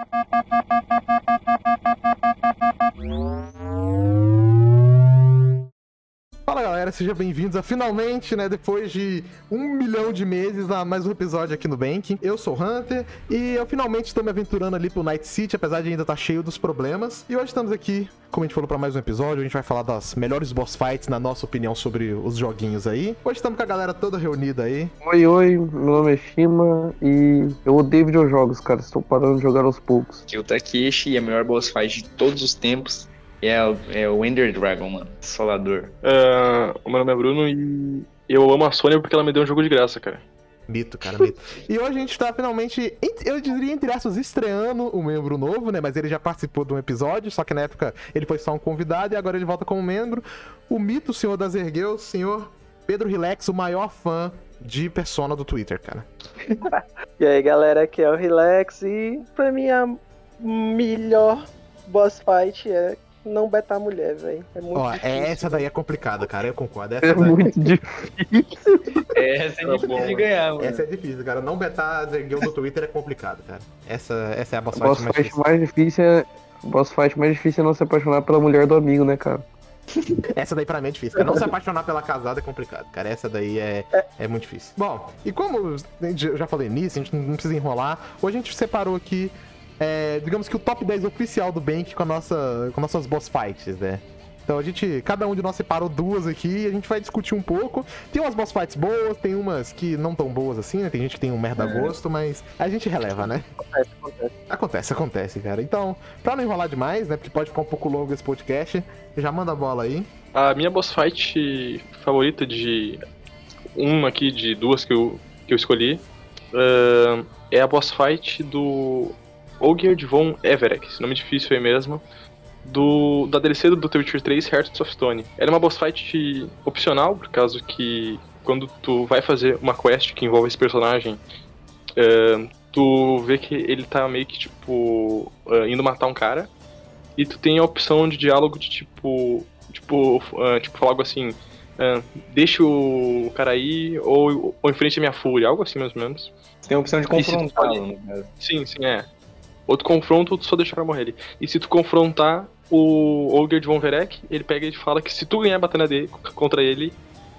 Thank you. Galera, sejam bem-vindos a finalmente, né, depois de um milhão de meses, a mais um episódio aqui no Bank. Eu sou o Hunter e eu finalmente estou me aventurando ali pro Night City, apesar de ainda estar cheio dos problemas. E hoje estamos aqui, como a gente falou, para mais um episódio. A gente vai falar das melhores boss fights, na nossa opinião, sobre os joguinhos aí. Hoje estamos com a galera toda reunida aí. Oi, oi, meu nome é Shima e eu odeio videojogos, cara. Estou parando de jogar aos poucos. Aqui é o Takeshi e a melhor boss fight de todos os tempos é o, é o Ender Dragon, mano. Solador. Ah, o meu nome é Bruno e eu amo a Sony porque ela me deu um jogo de graça, cara. Mito, cara, mito. e hoje a gente tá finalmente, ent- eu diria entre aspas, estreando um membro novo, né? Mas ele já participou de um episódio, só que na época ele foi só um convidado e agora ele volta como membro. O mito, senhor das Ergueus, senhor Pedro Relax, o maior fã de Persona do Twitter, cara. E aí galera, aqui é o Relax e pra mim a melhor boss fight é não betar mulher, velho. É muito Ó, difícil. essa daí é complicada, cara, eu concordo. Essa, É daí- muito difícil. Essa é Tá difícil bom, de ganhar, mano. essa é difícil, cara. Não betar as Ergueus do Twitter é complicado, cara. Essa, essa é a boss A fight boss mais fight difícil. mais difícil é. a Boss fight mais difícil é não se apaixonar pela mulher do amigo, né, cara? Essa daí pra mim é difícil. Cara. Não se apaixonar pela casada é complicado, cara. Essa daí é, é muito difícil. Bom, e como eu já falei nisso, a gente não precisa enrolar. Hoje a gente separou aqui, é, digamos que o top 10 oficial do Bank com, a nossa, com nossas boss fights, né? Então a gente, cada um de nós separou duas aqui e a gente vai discutir um pouco. Tem umas boss fights boas, tem umas que não tão boas assim, né? Tem gente que tem um merda gosto, mas a gente releva, né? Acontece, acontece. Acontece, acontece, cara. Então, pra não enrolar demais, né? Porque pode ficar um pouco longo esse podcast, já manda a bola aí. A minha boss fight favorita de uma aqui, de duas que eu, que eu escolhi, ah, é a boss fight do Olgierd von Everek, nome difícil aí mesmo, do, da DLC do The Witcher 3 Hearts of Stone. Ela é uma boss fight opcional, por causa que quando tu vai fazer uma quest que envolve esse personagem, ah, tu vê que ele tá meio que, tipo, ah, indo matar um cara, e tu tem a opção de diálogo de, tipo, tipo, ah, tipo falar algo assim, deixa o cara aí ou, ou enfrente a minha fúria, algo assim mais ou menos. Tem a opção de E no caso. Sim, sim, é. Ou tu confronta ou tu só deixa o cara morrer ali. E se tu confrontar o Olger de Von Verek, ele pega e fala que se tu ganhar a batalha dele, contra ele,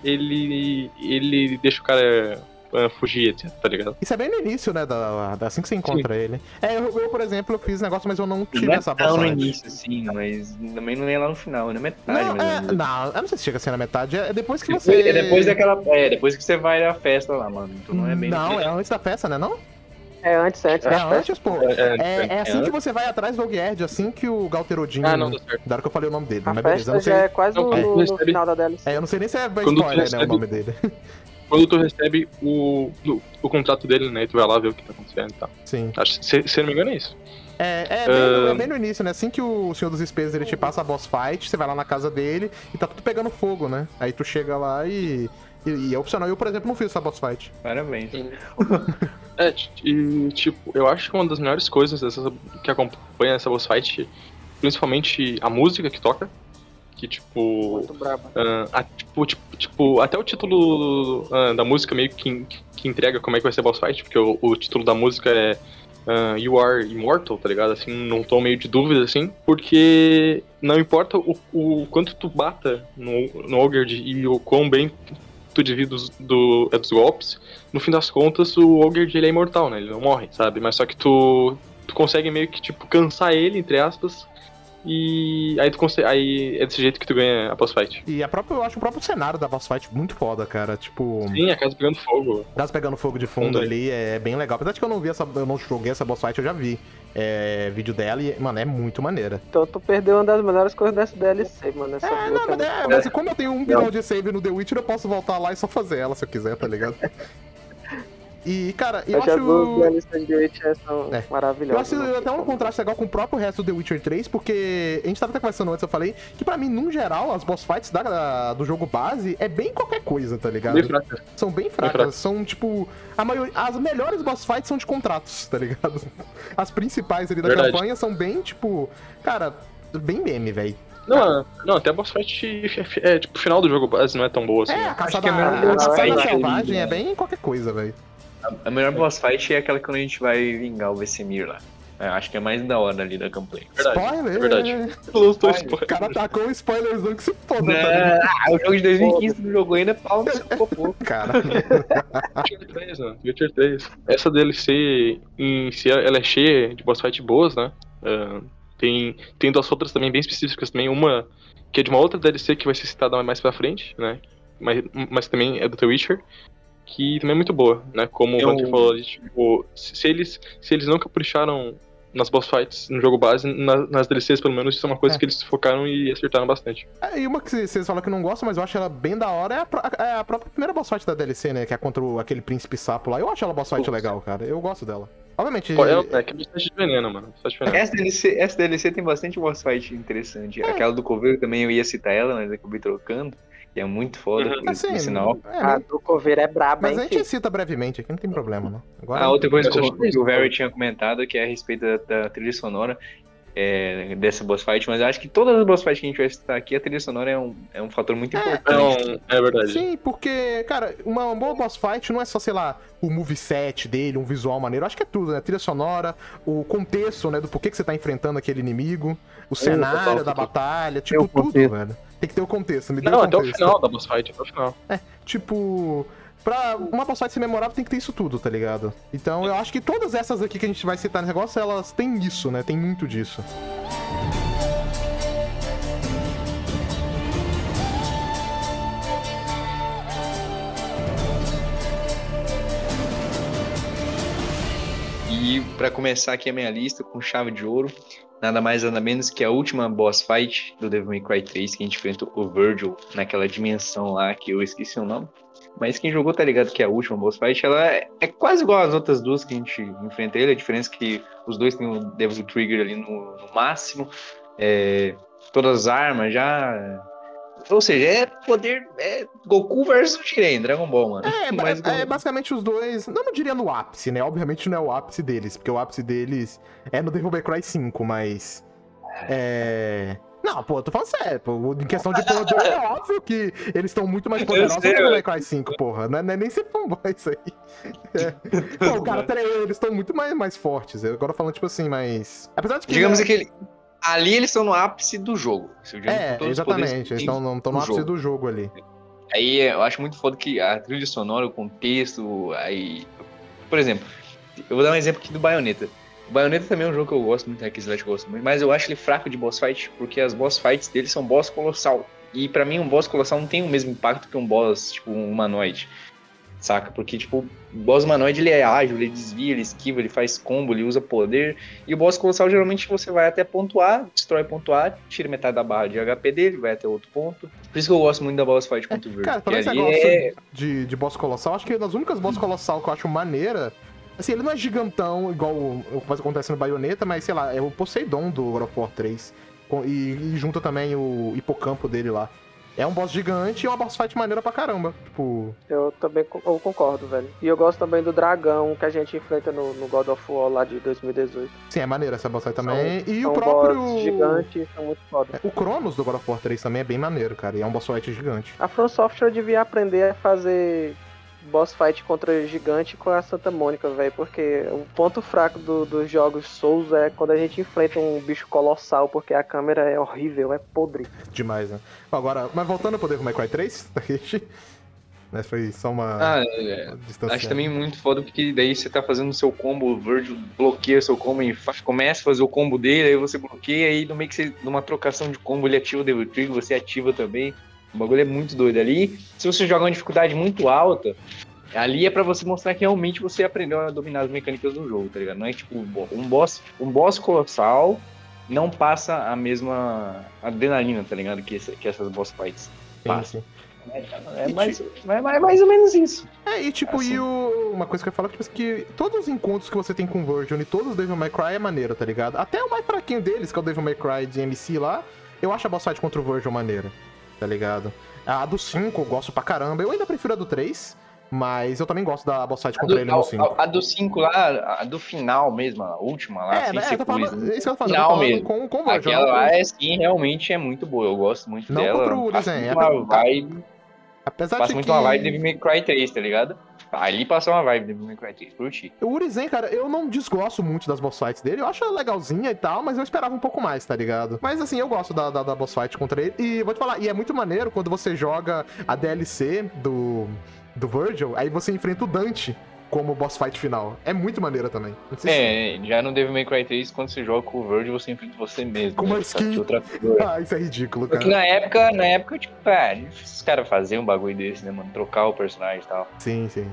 ele ele deixa o cara ah, fugir, tá ligado? Isso é bem no início, né? Da, da- assim que você encontra ele. É, eu, eu, por exemplo, eu fiz negócio, mas eu não tive Não é essa tão no passagem. início, sim, mas também não é lá no final, é na metade, Não, é, não, eu não sei se chega a ser na metade. É depois que Depois, você. é depois daquela. É, depois que você vai à festa lá, mano. Então não é bem. Não, é antes da festa, né? Não? É antes, antes É antes, pô. É, é, É, é assim é que você vai atrás do Ogerd, assim que o Galterodinho. Ah, não, dá certo. Da hora que eu falei o nome dele, A mas beleza. Eu festa não sei, é quase Não, no, é, no recebe- final da DLC. é, eu não sei nem se é spoiler, né? O recebe- nome dele. Quando tu recebe o, o, o contrato dele, né, e tu vai lá ver o que tá acontecendo e tal. Sim. Acho, se, se eu não me engano é isso. É, é, bem, no- é Ahn. bem no início, né? Assim que o Senhor dos Espelhos ele te passa a boss fight, você vai lá na casa dele e tá tudo pegando fogo, né? Aí tu chega lá e. E, e é opcional. Eu, por exemplo, não fiz essa boss fight. Parabéns. É, e tipo, eu acho que uma das melhores coisas dessas, que acompanha essa boss fight, principalmente a música que toca, que tipo, Muito braba. ah, a- tipo, tipo, tipo, até o título ah, da música meio que, que entrega como é que vai ser a boss fight, porque o, o título da música é ah, You Are Immortal, tá ligado? Assim, num tom meio de dúvida, assim, porque não importa o, o quanto tu bata no, no Ogre e o quão bem tu divide dos, do, é dos golpes, no fim das contas, o Ogre ele é imortal, né? Ele não morre, sabe? Mas só que tu, tu consegue meio que, tipo, cansar ele, entre aspas, e aí tu consegue. Aí é desse jeito que tu ganha a boss fight. E a própria, eu acho o próprio cenário da boss fight muito foda, cara. Tipo, Sim, a casa pegando fogo. gás pegando fogo de fundo aí. ali é bem legal. Apesar de que eu não vi essa. Eu não joguei essa boss fight, eu já vi. É, vídeo dela e, mano, é muito maneira. Então tu perdeu uma das melhores coisas dessa DLC, mano. Essa É, não, é mas, é, mas como eu tenho um bilhão de save no The Witcher, eu posso voltar lá e só fazer ela se eu quiser, tá ligado? E, cara, eu Eu já acho. DLCs de Witcher são É. Eu acho né? até um contraste legal com o próprio resto do The Witcher 3, porque a gente tava até conversando antes, eu falei que pra mim, num geral, as boss fights da- da- do jogo base é bem qualquer coisa, tá ligado? Bem fraca. São bem fracas, fracas. são tipo. A maioria, as melhores boss fights são de contratos, tá ligado? As principais ali da Verdade. campanha são bem, tipo. Cara, bem meme, velho. Não, não, até a boss fight é, é, tipo, o final do jogo base não é tão boa assim. É, a caçada, que é melhor a boss caçada fight selvagem é né? bem qualquer coisa, velho. A melhor boss fight é aquela quando a gente vai vingar o Vesemir lá. É, acho que é mais da hora ali da campanha. Verdade, Spoiler! é verdade. Lançou O spoiler. cara tacou um spoilerzão que se foda, tá ah, o jogo de 2015 tu não jogou ainda, pau no seu popô. Cara, Witcher 3, mano. Witcher 3. Essa DLC em si, ela é cheia de boss fight boas, né? Ah, tem, tem duas outras também bem específicas também. Uma que é de uma outra DLC que vai ser citada mais pra frente, né? Mas, mas também é do The Witcher. Que também é muito boa, né? Como o Eu- Valkyrie falou ali, tipo, se, eles, se eles não capricharam nas boss fights no jogo base, na- nas DLCs pelo menos, isso é uma coisa É. que eles focaram e acertaram bastante. É, e uma que vocês falam que não gostam, mas eu acho ela bem da hora, é a, é a própria primeira boss fight da DLC, né? Que é contra o- aquele príncipe sapo lá. Eu acho ela boss fight Putz. legal, cara. Eu gosto dela. Obviamente. Pô, É, é que é bastante de veneno, mano. Veneno. Essa DLC, essa DLC tem bastante boss fight interessante. É. Aquela do Coveiro também eu ia citar ela, mas acabei trocando. Que é muito foda, Uhum. por, assim, sinal. é, A mas, do Coveiro é braba, mas hein, a gente filho? cita brevemente aqui, não tem problema, não. Agora, A outra coisa que eu que é que o. Harry tinha comentado, que é a respeito da, da trilha sonora é, dessa boss fight, mas eu acho que todas as boss fights que a gente vai citar aqui, a trilha sonora é um, é um fator muito importante. Então, é verdade. Sim, porque, cara, uma boa boss fight não é só, sei lá, o moveset dele, um visual maneiro. Eu acho que é tudo, né? Trilha sonora, o contexto, né? Do porquê que você tá enfrentando aquele inimigo, o cenário da batalha, tipo, tudo, velho. Tem que ter o contexto, me dê Não, o até o final da boss fight, até o final. Tipo, pra uma boss fight ser memorável tem que ter isso tudo, tá ligado? Então eu acho que todas essas aqui que a gente vai citar no negócio, elas têm isso, né? Tem muito disso. E pra começar aqui a minha lista com chave de ouro, nada mais nada menos que a última boss fight do Devil May Cry 3, que a gente enfrenta o Virgil naquela dimensão lá que eu esqueci o nome. Mas quem jogou tá ligado que a última boss fight, ela é, é quase igual às outras duas que a gente enfrenta ele, a diferença é que os dois têm o Devil Trigger ali no, no máximo, é, todas as armas já... Ou seja, é poder... É Goku versus Jiren, Dragon Ball, mano. É, Mas é, basicamente os dois. Não, não diria no ápice, né? Obviamente não é o ápice deles, porque o ápice deles é no Devil May Cry 5, mas. É. Não, pô, eu tô falando sério, pô. Em questão de poder, é óbvio que eles estão muito mais poderosos que sei, o Devil. Cry 5, porra. Não é, não é nem ser fanboy isso aí. É. Pô, cara, peraí, eles estão muito mais, mais fortes. Eu Agora falando, tipo assim, mas. Apesar de que. Digamos né, que ele- ali eles estão no ápice do jogo. É, exatamente. que Eles estão no, no ápice jogo. do jogo ali. Aí eu acho muito foda que a trilha sonora, o contexto, aí. Por exemplo, eu vou dar um exemplo aqui do Bayonetta. O Bayonetta também é um jogo que eu gosto muito, Hack Slash eu gosto muito, mas eu acho ele fraco de boss fight, porque as boss fights dele são boss colossal. E pra mim, um boss colossal não tem o mesmo impacto que um boss, tipo, um humanoide. Saca? Porque, tipo, o boss humanoide ele é ágil, ele desvia, ele esquiva, ele faz combo, ele usa poder. E o boss colossal, geralmente, você vai até ponto A, destrói ponto A, tira metade da barra de HP dele, vai até outro ponto. Por isso que eu gosto muito da boss fight contra o Virgil. Cara, porque falando esse negócio é... de, de boss colossal, acho que das únicas boss colossal que eu acho maneira. Assim, ele não é gigantão igual o que acontece no Bayonetta, mas sei lá, é o Poseidon do God of War 3. Com- E, e junta também o hipocampo dele lá. É um boss gigante e é uma boss fight maneira pra caramba. Tipo. Eu também eu concordo, velho. E eu gosto também do dragão que a gente enfrenta no, no God of War lá de 2018. Sim, é maneira essa boss fight também. e São o próprio. boss gigantes, são muito foda. O Cronos do God of War 3 também é bem maneiro, cara. E é um boss fight gigante. A From Software devia aprender a fazer boss fight contra gigante com a Santa Mônica, velho, porque o ponto fraco do- dos jogos Souls é quando a gente enfrenta um bicho colossal, porque a câmera é horrível, é podre. Demais, né? Agora, mas voltando pro Devil May Cry 3, né, foi só uma, Ah, é. uma distância. Acho também muito foda porque daí você tá fazendo o seu combo, o Virgil bloqueia o seu combo e fa- começa a fazer o combo dele, aí você bloqueia, aí no meio que você, numa trocação de combo ele ativa o Devil Trigger, você ativa também. O bagulho é muito doido ali. Se você joga uma dificuldade muito alta, ali é pra você mostrar que realmente você aprendeu a dominar as mecânicas do jogo, tá ligado? Não é tipo um boss, um boss colossal não passa a mesma adrenalina, tá ligado? Que, essa- que essas boss fights. Sim, passa. sim. É mais, é mais, ou menos isso. É, e tipo, Assim. e o... uma coisa que eu falo é tipo, assim, que todos os encontros que você tem com o Virgil e todos os Devil May Cry é maneiro, tá ligado? Até o mais fraquinho deles, que é o Devil May Cry de MC lá, eu acho a boss fight contra o Virgil maneira, tá ligado? A do 5 eu gosto pra caramba, eu ainda prefiro a do 3, mas eu também gosto da boss fight contra do, ele no a- 5. a- a do 5 lá, a do final mesmo, a última lá, É, ser Eu tô falando, coisa. isso que eu tô falando, Final eu tô falando mesmo. com, com o. Aquela não lá é sim, realmente é muito boa. Eu gosto muito Não dela. contra o Lizen, é uma vibe. Apesar Passa de muito que... uma vibe de May Cry 3, tá ligado? Ali passou uma vibe de May Cry 3, curti. O Urizen, cara, eu não desgosto muito das boss fights dele. Eu acho ela legalzinha e tal, mas eu esperava um pouco mais, tá ligado? Mas assim, eu gosto da, da, da boss fight contra ele. E vou te falar, e é muito maneiro quando você joga a DLC do, do Virgil, aí você enfrenta o Dante como boss fight final. É muito maneira também. Não sei se- É, já no Devil May Cry 3, quando você joga com o Virgil, você enfrenta você mesmo. Com uma né? skin. De outra figura. Ah, isso é ridículo, Porque cara. na época, na época, tipo, cara, difícil os caras fazerem um bagulho desse, né, mano? Trocar o personagem e tal. Sim, sim.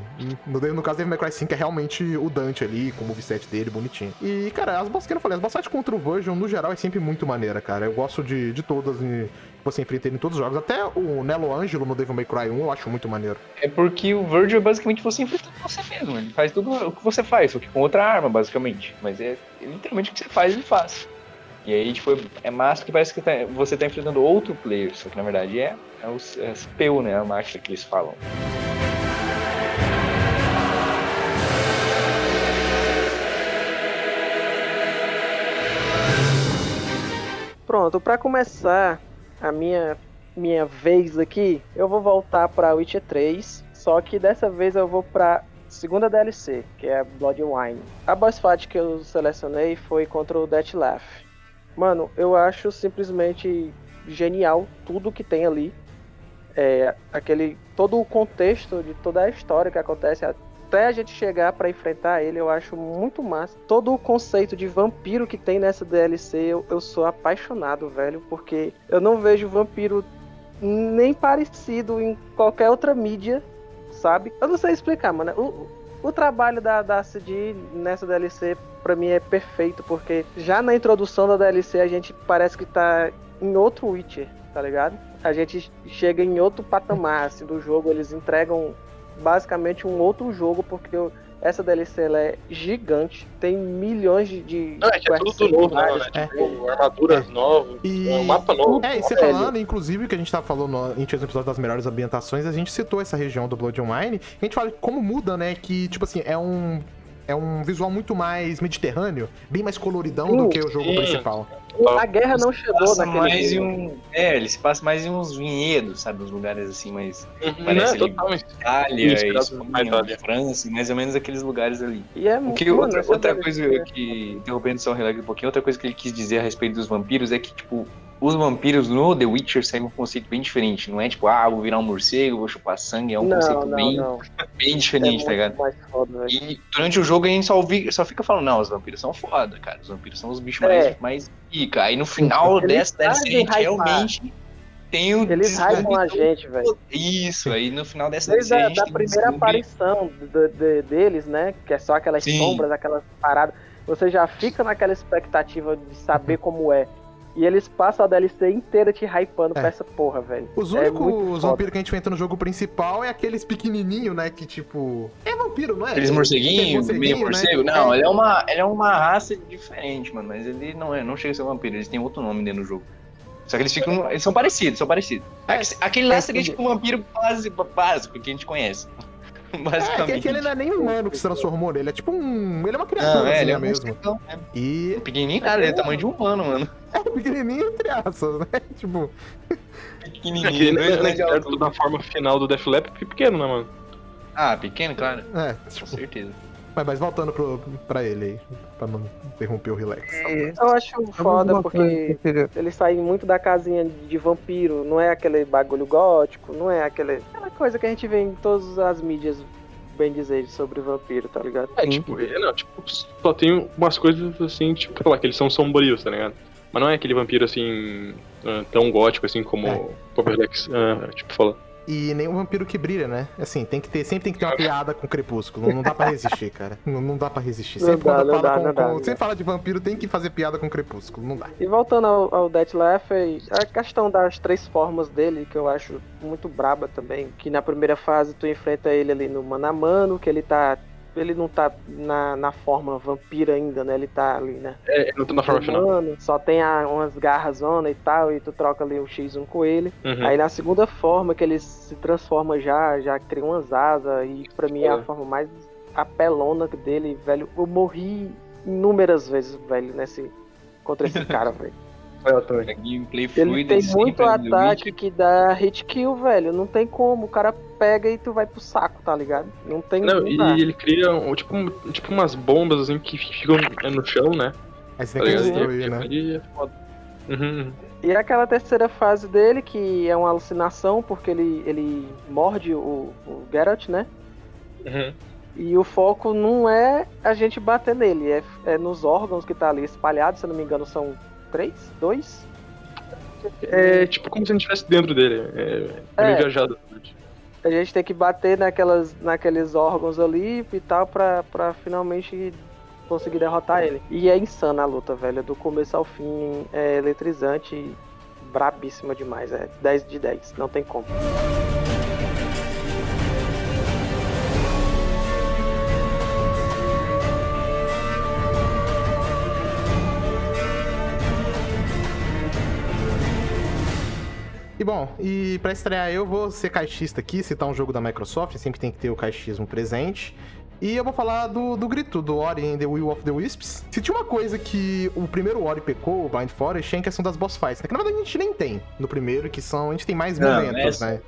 No, no caso do Devil May Cry 5 é realmente o Dante ali, com o moveset dele, bonitinho. E, cara, as boss que eu não falei, as boss fights contra o Virgil, no geral, é sempre muito maneira, cara. Eu gosto de, de todas e você enfrenta ele em todos os jogos. Até o Nelo Angelo no Devil May Cry 1 eu acho muito maneiro. É porque o Virgil é basicamente você enfrentando você mesmo. Ele faz tudo o que você faz, só que com outra arma, basicamente. Mas é, é literalmente o que você faz, ele faz. E aí, tipo, é massa que parece que tá- você tá enfrentando outro player, só que na verdade é, é o é a CPU, né? A máquina que eles falam. Pronto, pra começar a minha, minha vez aqui, eu vou voltar pra Witcher 3, só que dessa vez eu vou pra segunda DLC, que é Blood and Wine. A boss fight que eu selecionei foi contra o Deathlaugh. Mano, eu acho simplesmente genial tudo que tem ali. É, aquele todo o contexto de toda a história que acontece até a gente chegar pra enfrentar ele, eu acho muito massa. Todo o conceito de vampiro que tem nessa DLC, eu, eu sou apaixonado, velho, porque eu não vejo vampiro nem parecido em qualquer outra mídia, sabe? Eu não sei explicar, mano. O, o trabalho da, da CD nessa DLC, pra mim, é perfeito, porque já na introdução da DLC a gente parece que tá em outro Witcher, tá ligado? A gente chega em outro patamar assim, do jogo, eles entregam basicamente um outro jogo, porque eu- essa DLC ela é gigante, tem milhões de. de Não, é que é tudo novo, né? né? Tipo, armaduras novas, E- é um mapa novo. É, e você Velho. falando, inclusive, que a gente tava falando, no- a gente fez um episódio das melhores ambientações, a gente citou essa região do Blood and Wine, a gente fala como muda, né, que, tipo assim, é um... É um visual muito mais mediterrâneo, bem mais coloridão do que o jogo sim. principal. A guerra não chegou Passa naquele. mais jogo. um. É, ele se passa mais em uns vinhedos, sabe? Uns lugares assim, mais. Uhum, Parece né? ali- Totalmente. Itália, Espanha, Itália. França, mais ou menos aqueles lugares ali. E é O muito. que mano, outra, outra coisa que, interrompendo só um relógio um pouquinho, outra coisa que ele quis dizer a respeito dos vampiros é que, tipo, os vampiros no The Witcher seguem um conceito bem diferente. Não é tipo, ah, vou virar um morcego, vou chupar sangue. É um não, conceito não, bem, não. bem É diferente, tá ligado? muito mais foda. E durante o jogo a gente só, só fica falando, não, os vampiros são foda, cara. Os vampiros são os bichos É. mais, mais pica. Aí no final Eles dessa DLC a gente realmente tem o Eles hypam a gente, velho. Isso, aí no final dessa Desde a da primeira aparição do- de- deles, né? Que é só aquelas Sim. sombras, aquelas paradas. Você já fica naquela expectativa de saber como é. E eles passam a DLC inteira te hypando É. pra essa porra, velho. Os É únicos vampiros que a gente enfrenta no jogo principal é aqueles pequenininhos, né, que tipo... É vampiro, não é? Aqueles Tem- morceguinhos, meio né? morcego. Não, ele é, uma, ele é uma raça diferente, mano. Mas ele não é, não chega a ser vampiro, eles têm outro nome dentro do jogo. Só que eles ficam. Eles são parecidos, são parecidos. É, Aquele lá é, seria tipo um vampiro básico, básico que a gente conhece. É, que, Basicamente. que ele não é nem humano que se transformou nele, é tipo um... Ele é uma criatura Não, é, ele é um mesmo. morcegão, é. E Pequenininho, cara, ele é tamanho de um humano, mano. é pequenininho entre aspas, né? Tipo, Pequenininho, dois né, de certo, altura. da forma final do Deathloop é pequeno, né, mano? Ah, pequeno, claro. é, Com tipo, certeza. Mas, mas voltando pro, pra ele aí, pra não interromper o relax. Eu acho foda porque eles saem muito da casinha de vampiro. Não é aquele bagulho gótico, não é aquele, aquela coisa que a gente vê em todas as mídias, bem dizer, sobre vampiro, tá ligado? É, tipo, é, não, tipo, só tem umas coisas assim, tipo, sei lá, que eles são sombrios, tá ligado? Mas não é aquele vampiro assim, ah, tão gótico assim como É. o Popperlex, ah, tipo, fala. E nem um vampiro que brilha, né? Assim, tem que ter, sempre tem que ter uma piada com o crepúsculo. Não, dá pra resistir, cara. Não, não dá pra resistir. Sempre dá, quando não fala dá, com, não dá, com- não sempre fala de vampiro, tem que fazer piada com crepúsculo. Não dá. E voltando ao, ao Deathloop, a questão das três formas dele, que eu acho muito braba também, que na primeira fase tu enfrenta ele ali no mano a mano, que ele tá. Ele não tá na, na forma vampira ainda, né? Ele tá ali, né? É, não tô na forma final. Humano, só tem a- umas garras zona e tal, e tu troca ali um X1 com ele. Uhum. Aí na segunda forma que ele se transforma já, já cria umas asas, e pra mim é a É. forma mais apelona dele, velho. Eu morri inúmeras vezes, velho, nesse. Contra esse cara, velho. Torre. A gameplay Ele tem muito ataque que dá hit kill, velho. Não tem como. O cara pega e tu vai pro saco, tá ligado? Não tem Não, não e dá. ele cria um, tipo, tipo umas bombas assim que ficam no chão, né? Aí você Tá tem que destruir, E- né? e é foda. Uhum, uhum. E aquela terceira fase dele, que é uma alucinação, porque ele, ele morde o, o Geralt, né? Uhum. E o foco não é a gente bater nele, é, é nos órgãos que tá ali espalhados, se eu não me engano, são três? Dois? É tipo como se a gente estivesse dentro dele. É, é É. viajado. A gente tem que bater naquelas, naqueles órgãos ali e tal pra, pra finalmente conseguir derrotar ele. E é insana a luta, velho. Do começo ao fim é eletrizante e brabíssima demais. É 10 de 10, não tem como. E bom, e pra estrear eu vou ser caixista aqui, citar um jogo da Microsoft, sempre tem que ter o caixismo presente. E eu vou falar do, do grito, do Ori and the Will of the Wisps. Se tinha uma coisa que o primeiro Ori pecou, o Blind Forest, é em questão das boss fights, né? Que na verdade a gente nem tem no primeiro, que são. A gente tem mais Não, momentos, essa- né?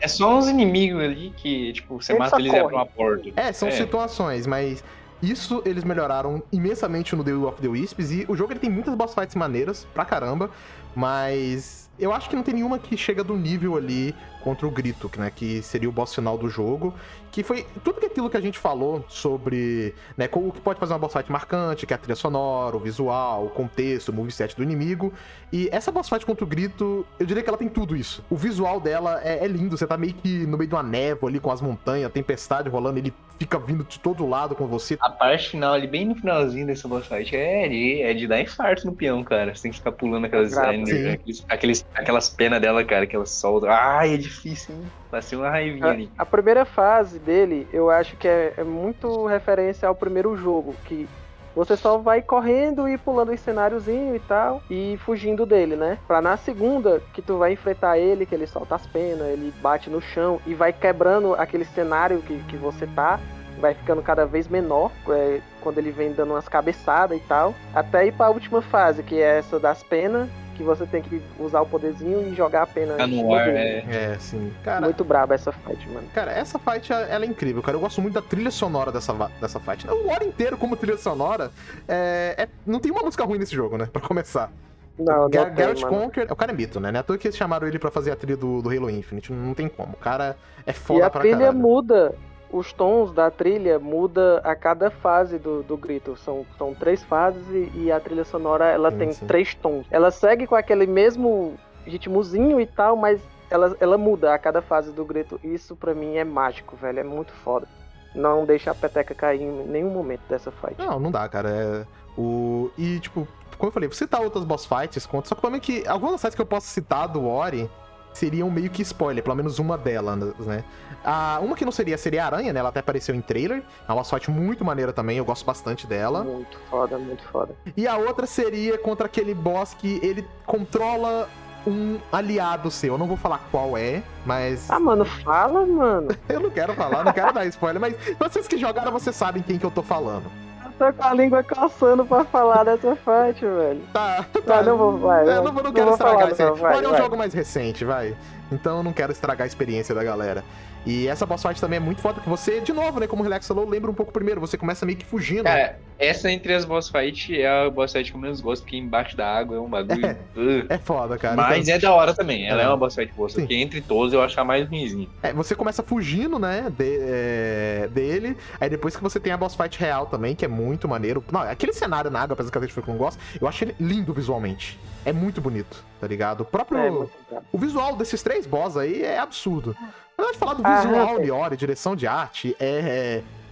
É só uns inimigos ali que, tipo, você Ele mata eles e abre uma porta. É, são É. situações, mas isso eles melhoraram imensamente no The Will of the Wisps. E o jogo ele tem muitas boss fights maneiras pra caramba, mas eu acho que não tem nenhuma que chega do nível ali contra o Grito, né? Que seria o boss final do jogo. Que foi tudo que aquilo que a gente falou sobre né, o que pode fazer uma boss fight marcante, que é a trilha sonora, o visual, o contexto, o moveset do inimigo. E essa boss fight contra o Grito, eu diria que ela tem tudo isso. O visual dela é, é lindo, você tá meio que no meio de uma névoa ali com as montanhas, tempestade rolando, ele fica vindo de todo lado com você. A parte final ali, bem no finalzinho dessa boss fight, é de, é de dar infarto no peão, cara. Você tem que ficar pulando aquelas. Sim. aqueles, aqueles- aquelas penas dela, cara, que ela solta. Ai, é difícil, hein? Passei uma raivinha ali. A primeira fase dele, eu acho que é, é muito referência ao primeiro jogo, que você só vai correndo e pulando em cenáriozinho e tal, e fugindo dele, né? Pra na segunda, que tu vai enfrentar ele, que ele solta as penas, ele bate no chão e vai quebrando aquele cenário que, que você tá, vai ficando cada vez menor, é, quando ele vem dando umas cabeçadas e tal, até ir pra última fase, que é essa das penas, que você tem que usar o poderzinho e jogar a pena. Ficar em no ar, é. É, assim, cara. Muito braba essa fight, mano. Cara, essa fight, ela é incrível, cara. Eu gosto muito da trilha sonora dessa, dessa fight. O Ori inteiro, como trilha sonora, é, é- não tem uma música ruim nesse jogo, né? Pra começar. Não, Ga- não tem, Garrett mano. Conker, o cara é mito, né? Não é à toa que eles chamaram ele pra fazer a trilha do, do Halo Infinite. Não tem como. O cara é E foda a pra trilha caralho. muda, os tons da trilha muda a cada fase do, do grito. São, são três fases e, e a trilha sonora ela Sim, tem sim. três tons. Ela segue com aquele mesmo ritmozinho e tal, mas ela, ela muda a cada fase do grito. Isso pra mim é mágico, velho. É muito foda. Não deixa a peteca cair em nenhum momento dessa fight. Não, não dá, cara. É, o... E, tipo, como eu falei, vou citar outras boss fights, conta. Só que é que algumas sites que eu posso citar do Ori seriam meio que spoiler, pelo menos uma delas, né? A, uma que não seria, seria a Aranha, né? Ela até apareceu em trailer. É uma fight muito maneira também, eu gosto bastante dela. Muito foda, muito foda. E a outra seria contra aquele boss que ele controla um aliado seu. Eu não vou falar qual é, mas. Ah, mano, fala, mano. Eu não quero falar, não quero dar spoiler, mas vocês que jogaram, vocês sabem quem que eu tô falando. Tô com a língua coçando pra falar dessa fight, velho. Tá, Tá, tá. não vou, vai. Eu não, vou- não não quero vou estragar falar, não, vai, Ori é um jogo mais recente, vai. Então eu não quero estragar a experiência da galera. E essa boss fight também é muito foda, que você, de novo, né, como o Relax falou, lembra um pouco primeiro, você começa meio que fugindo. Cara, essa entre as boss fight é a boss fight que eu menos gosto, porque embaixo da água é um bagulho. uh. É foda, cara. Mas Então- é da hora também. Ela É. é, uma boss fight boa. Só Sim. que entre todos eu acho a mais ruimzinha. É, você começa fugindo, né, de- é, dele, aí depois que você tem a boss fight real também, que é muito maneiro. Não, aquele cenário na água, apesar que a gente foi com gosto, eu acho ele lindo visualmente. É muito bonito, tá ligado? O próprio... É, brabo. O visual desses três boss aí é absurdo. Na falar do Ah, visual de Ori, direção de arte, é... é-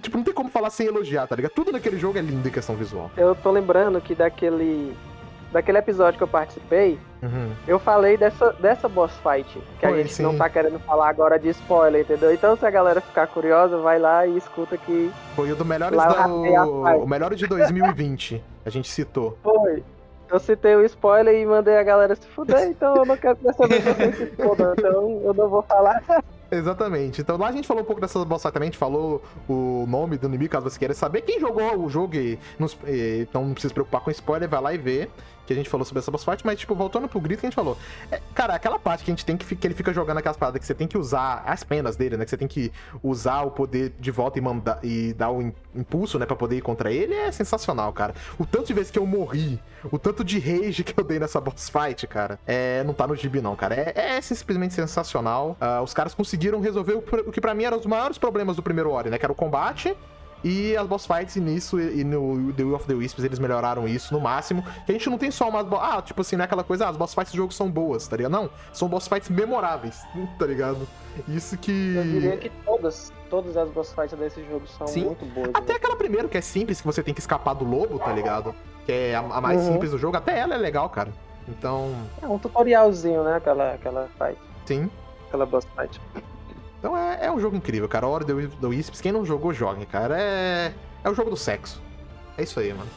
Tipo, não tem como falar sem elogiar, tá ligado? Tudo naquele jogo é lindo em questão visual. Eu tô lembrando que daquele. Daquele episódio que eu participei, Uhum. eu falei dessa, dessa boss fight. Que a Foi, gente sim. não tá querendo falar agora de spoiler, entendeu? Então se a galera ficar curiosa, vai lá e escuta que Foi o do eu da... a o Melhor de 2020. a gente citou. foi. Eu citei o spoiler e mandei a galera se fuder, então eu não quero saber se vocês se fodam, então eu não vou falar. Exatamente. Então lá a gente falou um pouco dessa boss fight também, a gente falou o nome do inimigo, caso você queira saber. Quem jogou o jogo e não, e não precisa se preocupar com spoiler, vai lá e vê. Que a gente falou sobre essa boss fight, mas, tipo, voltando pro grito que a gente falou. É, cara, aquela parte que a gente tem que, que ele fica jogando aquelas paradas que você tem que usar as penas dele, né? Que você tem que usar o poder de volta e mandar e dar o im- impulso, né? Pra poder ir contra ele, é sensacional, cara. O tanto de vezes que eu morri, o tanto de rage que eu dei nessa boss fight, cara, é, não tá no gibi, não, cara. É, é simplesmente sensacional. Ah, os caras conseguiram resolver o, o que pra mim eram os maiores problemas do primeiro Ori, né? Que era o combate. E as boss fights, e nisso, e no The Will of the Wisps, eles melhoraram isso no máximo. Que a gente não tem só umas. bo- Ah, tipo assim, não é aquela coisa, ah, as boss fights do jogo são boas, tá ligado? Não, são boss fights memoráveis, tá ligado? Isso que. Eu diria que todas, todas as boss fights desse jogo são Sim. muito boas. Até né? aquela primeira que é simples, que você tem que escapar do lobo, tá ligado? Que é a, a mais Uhum. simples do jogo, até ela é legal, cara. Então, É um tutorialzinho, né? Aquela, aquela fight. sim. Aquela boss fight. Então é, é um jogo incrível, cara. Hora do, Wisps, quem não jogou, jogue, cara. É. É o jogo do sexo. É isso aí, mano.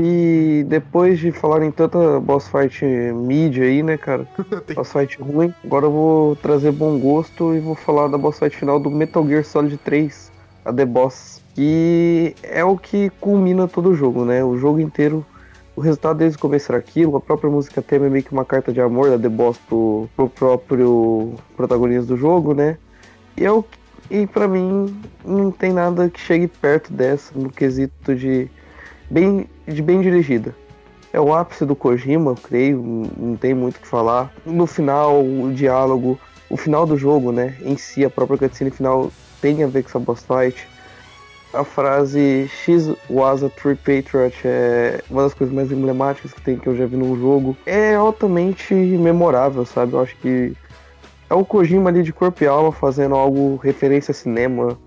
E depois de falar em tanta boss fight mídia aí, né, cara? Boss fight ruim. Agora eu vou trazer bom gosto e vou falar da boss fight final do Metal Gear Solid 3, a The Boss. Que é o que culmina todo o jogo, né? O jogo inteiro. O resultado desde o começo era aquilo, a própria música tema é meio que uma carta de amor da The Boss pro, pro próprio protagonista do jogo, né? E é o e para mim não tem nada que chegue perto dessa no quesito de bem, bem dirigida. É o ápice do Kojima, eu creio, não- não tem muito o que falar. No final, o diálogo, o final do jogo, né, em si, a própria cutscene final tem a ver com essa boss fight. A frase X was a true patriot é uma das coisas mais emblemáticas que tem que eu já vi num jogo. É altamente memorável, sabe? Eu acho que é o Kojima ali de corpo e alma fazendo algo referência a cinema,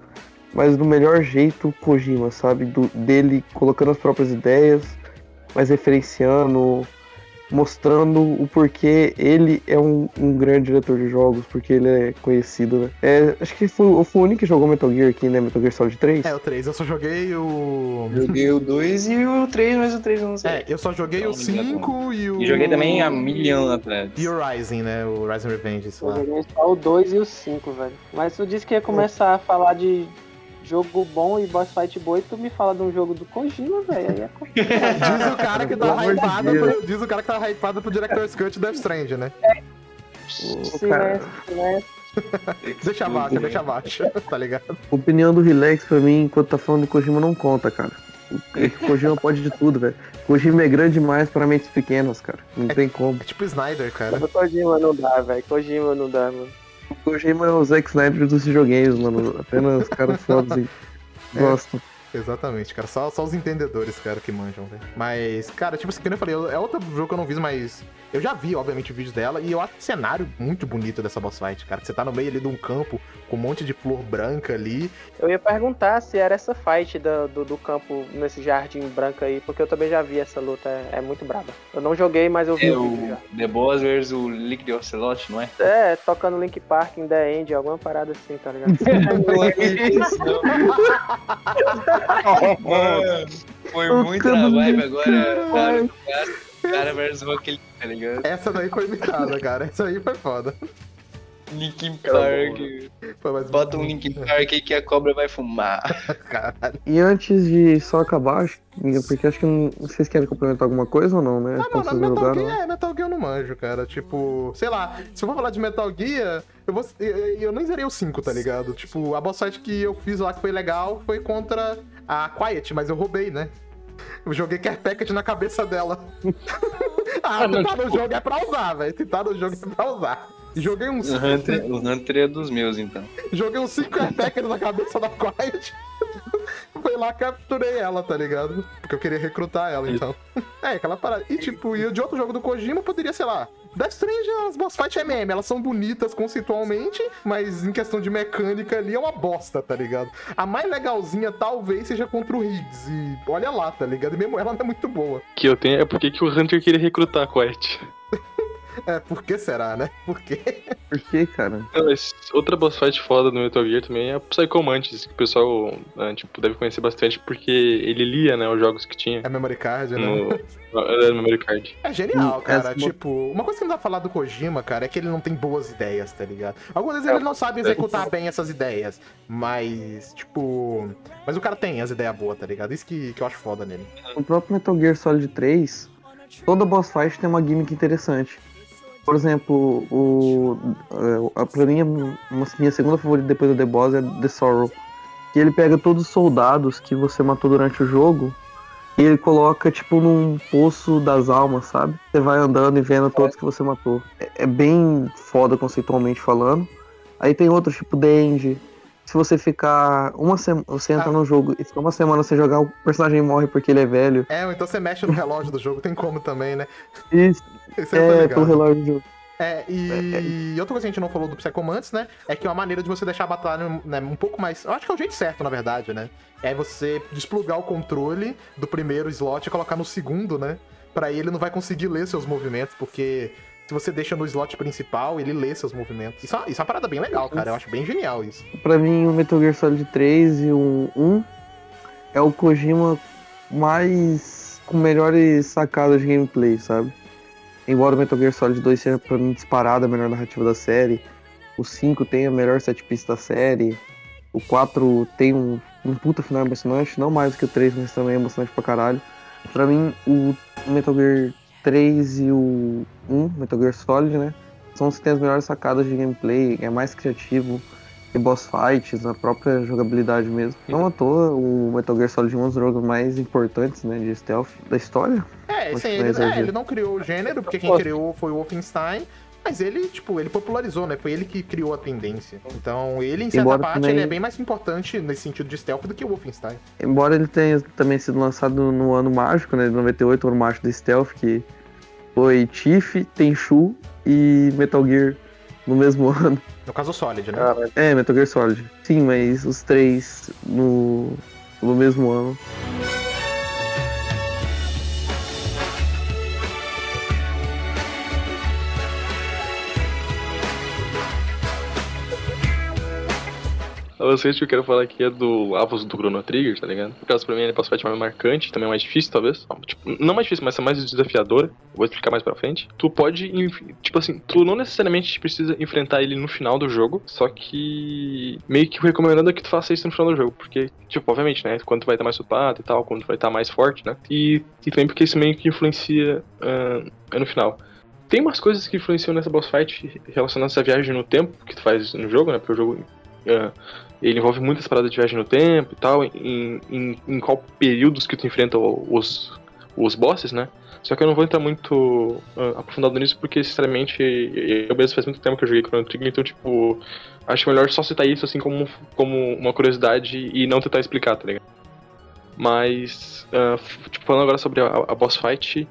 mas do melhor jeito Kojima, sabe? Do, dele colocando as próprias ideias, mas referenciando, mostrando o porquê ele é um, um grande diretor de jogos, porque ele é conhecido, né? É, acho que foi, eu fui o único que jogou Metal Gear aqui, né? Metal Gear Solid 3. É, o 3. Eu só joguei o. Joguei o 2 e o 3, mas o 3 eu não sei. É, eu só joguei Não, o não me lembro 5 e o. E joguei também há mil anos atrás. E o Rising, né? O Rising Revenge, sei Eu lá. joguei só o 2 e o 5, velho. Mas tu disse que ia começar a falar de jogo bom e boss fight boa e tu me fala de um jogo do Kojima, velho. Aí é. Diz o cara que tá de hypado pro, Diz o cara que tá hypado pro Director's Cut Death Strange, né? Cara- silêncio, silêncio. Deixa abaixo, deixa abaixo, tá ligado? Opinião do Relax pra mim, enquanto tá falando do Kojima, não conta, cara. O Kojima pode de tudo, velho. Kojima é grande demais para mentes pequenas, cara. Não tem como. É tipo Snyder, cara. Kojima não dá, velho. Kojima não dá, mano. O Kojima é o Zack Snyder dos videogames, mano. Apenas caras fodas e gostam. Exatamente, cara. Só, só os entendedores, cara, que manjam, velho. Mas, cara, tipo assim, como eu falei, é outro jogo que eu não vi, mas eu já vi, obviamente, vídeos dela. E eu acho o cenário muito bonito dessa boss fight, cara. Você tá no meio ali de um campo com um monte de flor branca ali. Eu ia perguntar se era essa fight do, do, do campo nesse jardim branco aí, porque eu também já vi essa luta, é, é muito braba. Eu não joguei, mas eu vi É o vídeo já. The Boss vs o Liquid Ocelot, não é? É, tocando Link Park em The End, alguma parada assim, tá ligado? Não é isso, não. Mano, foi O muito na vibe agora. Cara, cara, versus aquele, tá ligado? Essa daí foi imitada, cara. Essa aí foi foda. Linkin Park. Foi mais Bota um Linkin Park aí que a cobra vai fumar. Caralho. E antes de só acabar, porque acho que não, vocês querem complementar alguma coisa ou não, né? Ah, não, vocês não, não Metal jogaram, Gear, é, Metal Gear eu não manjo, cara. Tipo, sei lá, se eu for falar de Metal Gear, eu, vou, eu, eu nem zerei o 5, tá ligado? Tipo, a boss fight que eu fiz lá que foi legal foi contra a Quiet, mas eu roubei, né? Eu joguei Care Packet na cabeça dela. ah, se tá no jogo é pra usar, velho. Se tá no jogo é pra usar. Joguei uns, O Hunter, o Hunter é dos meus, então. joguei uns 5 Care Packets na cabeça da Quiet. Foi lá, capturei ela, tá ligado? Porque eu queria recrutar ela, então. É, aquela parada. E tipo, e de outro jogo do Kojima poderia, sei lá. Death Strange, as boss fights é meme, elas são bonitas conceitualmente, mas em questão de mecânica ali é uma bosta, tá ligado? A mais legalzinha talvez seja contra o Higgs, e olha lá, tá ligado? E mesmo ela não é muito boa. que eu tenho é porque que o Hunter queria recrutar a Quiet. É, por que será, né? Por quê? Por que, cara? Não, outra boss fight foda do Metal Gear também é a Psycho Mantis, que o pessoal né, tipo, deve conhecer bastante porque ele lia, né, os jogos que tinha É memory card, né? no, no memory card. É genial, Hum, cara. essa- Tipo, uma coisa que não dá pra falar do Kojima, cara, é que ele não tem boas ideias, tá ligado? Algumas vezes É, ele não sabe executar bem essas ideias, mas, tipo. Mas o cara tem as ideias boas, tá ligado? Isso que, que eu acho foda nele. No próprio Metal Gear Solid 3, toda boss fight tem uma gimmick interessante. Por exemplo, o, é, a, pra mim, uma, minha segunda favorita depois do The Boss é The Sorrow. Que ele pega todos os soldados que você matou durante o jogo e ele coloca, tipo, num poço das almas, sabe? Você vai andando e vendo todos que você matou. É, é bem foda conceitualmente falando. Aí tem outros, tipo Dandy. Se você ficar uma semana. Você entra Ah. no jogo e ficar uma semana sem jogar, o personagem morre porque ele é velho. É, então você mexe no relógio do jogo, tem como também, né? Isso Isso é ligado. pelo relógio do jogo. É, e outra coisa que a gente não falou do Psychomantis, né? É que é uma maneira de você deixar a batalha né, um pouco mais. Eu acho que é o jeito certo, na verdade, né? É você desplugar o controle do primeiro slot e colocar no segundo, né? Pra ele não vai conseguir ler seus movimentos, porque se você deixa no slot principal, ele lê seus movimentos. Isso, é- isso é uma parada bem legal, cara. Eu acho bem genial isso. Pra mim, o Metal Gear Solid 3 e o 1 é o Kojima mais. com melhores sacadas de gameplay, sabe? Embora o Metal Gear Solid 2 seja pra mim disparado a melhor narrativa da série, o 5 tem a melhor set piece da série, o 4 tem um, um puta final emocionante, não mais do que o 3, mas também é emocionante pra caralho. Pra mim, o Metal Gear 3 e o 1, Metal Gear Solid, né? São os que têm as melhores sacadas de gameplay, é mais criativo, tem boss fights, a própria jogabilidade mesmo. Não à toa, o Metal Gear Solid é um dos jogos mais importantes, né, de stealth da história. É, é ele, é, ele não criou o gênero, porque quem criou foi o Wolfenstein. Mas ele, tipo, ele popularizou, né? Foi ele que criou a tendência. Então, ele, em certa Embora parte, também- ele é bem mais importante nesse sentido de stealth do que o Wolfenstein. Embora ele tenha também sido lançado no ano mágico, né, de 98, o ano mágico do stealth, que foi Tiff, Tenchu e Metal Gear no mesmo ano. No caso, o Solid, né? Cara, É, Metal Gear Solid. Sim, mas os três no, no mesmo ano. A que eu quero falar aqui é do Avos do Chrono Trigger, tá ligado? No caso, pra mim, é a boss fight mais marcante, também mais difícil, talvez. Tipo, não mais difícil, mas é mais desafiadora. Vou explicar mais pra frente. Tu pode, tipo assim, tu não necessariamente precisa enfrentar ele no final do jogo, só que meio que recomendando é que tu faça isso no final do jogo, porque, tipo, obviamente, né, quando tu vai estar mais upado e tal, quando tu vai estar mais forte, né, e, e também porque isso meio que influencia ah, no final. Tem umas coisas que influenciam nessa boss fight relacionadas à viagem no tempo que tu faz no jogo, né, porque o jogo... ah, ele envolve muitas paradas de viagem no tempo e tal, em, em, em qual períodos que tu enfrenta os, os bosses, né? Só que eu não vou entrar muito ah, aprofundado nisso, porque, sinceramente, eu mesmo faz muito tempo que eu joguei Chrono Trigger, então, tipo, acho melhor só citar isso, assim, como, como uma curiosidade e não tentar explicar, tá ligado? Mas, f- tipo, falando agora sobre a, a boss fight,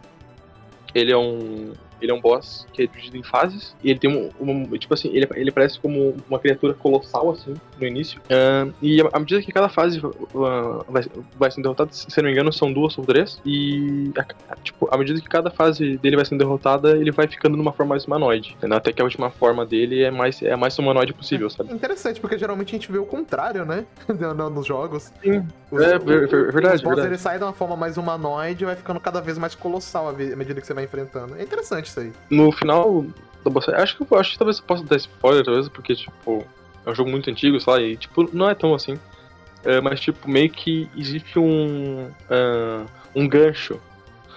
ele é um... Ele é um boss que é dividido em fases, e ele tem um, um- tipo assim, ele, ele parece como uma criatura colossal, assim, no início. Ah, e à medida que cada fase ah, vai, vai sendo derrotada, se não me engano, são duas ou três. E, a- tipo, à medida que cada fase dele vai sendo derrotada, ele vai ficando numa forma mais humanoide. entendeu? Até que a última forma dele é mais, é a mais humanoide possível, sabe? Interessante, porque geralmente a gente vê o contrário, né? No- no- Nos jogos. Sim. Os, É, ver- verdade, Os bosses, verdade. ele sai de uma forma mais humanoide e vai ficando cada vez mais colossal à medida que você vai enfrentando. É interessante No final da boss acho que acho que talvez eu possa dar spoiler, talvez, porque, tipo, é um jogo muito antigo, sei lá, e, tipo, não é tão assim. É, mas, tipo, meio que existe um. ah, um gancho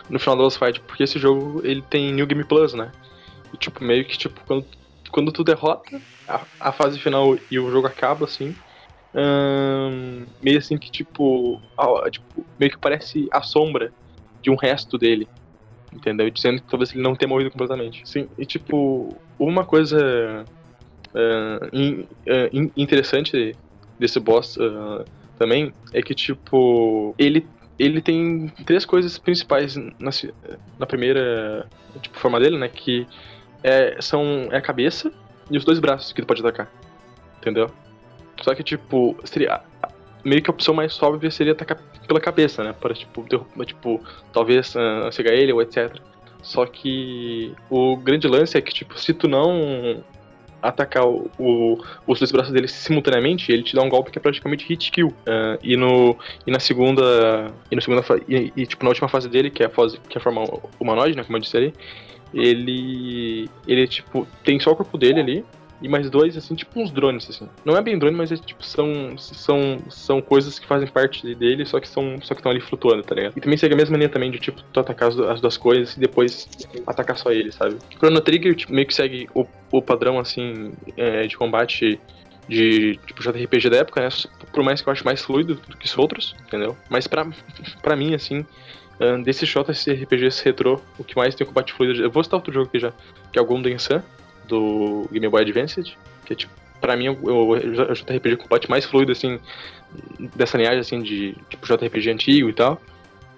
no final da boss fight, porque esse jogo ele tem New Game Plus, né? E, tipo, meio que, tipo, quando, quando tu derrota a, a fase final e o jogo acaba, assim. ahn, meio assim que, tipo, tipo, meio que parece a sombra de um resto dele entendeu? Dizendo que talvez ele não tenha morrido completamente. Sim, e tipo, uma coisa ah, in- in- interessante desse boss ah, também é que, tipo, ele, ele tem três coisas principais na, na primeira tipo, forma dele, né? Que é, são é a cabeça e os dois braços que ele pode atacar, entendeu? Só que, tipo, seria. Meio que a opção mais óbvia seria atacar pela cabeça, né? Para, tipo, derrubar, tipo talvez uh, cegar ele ou etc. Só que o grande lance é que, tipo, se tu não atacar o, o, os dois braços dele simultaneamente, ele te dá um golpe que é praticamente hit kill. Uh, e, no, e na segunda. E, no segunda e, e, tipo, na última fase dele, que é a fase que é a forma humanoide, né? Como eu disse ali, ele. Ele, tipo, tem só o corpo dele ali e mais dois, assim, tipo uns drones, assim. Não é bem drone, mas é, tipo, são, são, são coisas que fazem parte dele, só que são só que estão ali flutuando, tá ligado? E também segue a mesma linha também de, tipo, tu atacar as, as duas coisas e depois atacar só ele, sabe? Chrono Trigger tipo, meio que segue o, o padrão, assim, é, de combate de, tipo, JRPG da época, né? Por mais que eu ache mais fluido do que os outros, entendeu? Mas pra, pra mim, assim, desses JRPGs retrô, o que mais tem combate fluido... Eu vou citar outro jogo aqui já, que é o Golden Sun, do Game Boy Advance, que é tipo, pra mim, o JRPG combate mais fluido, assim, dessa linhagem, assim, de tipo JRPG antigo e tal,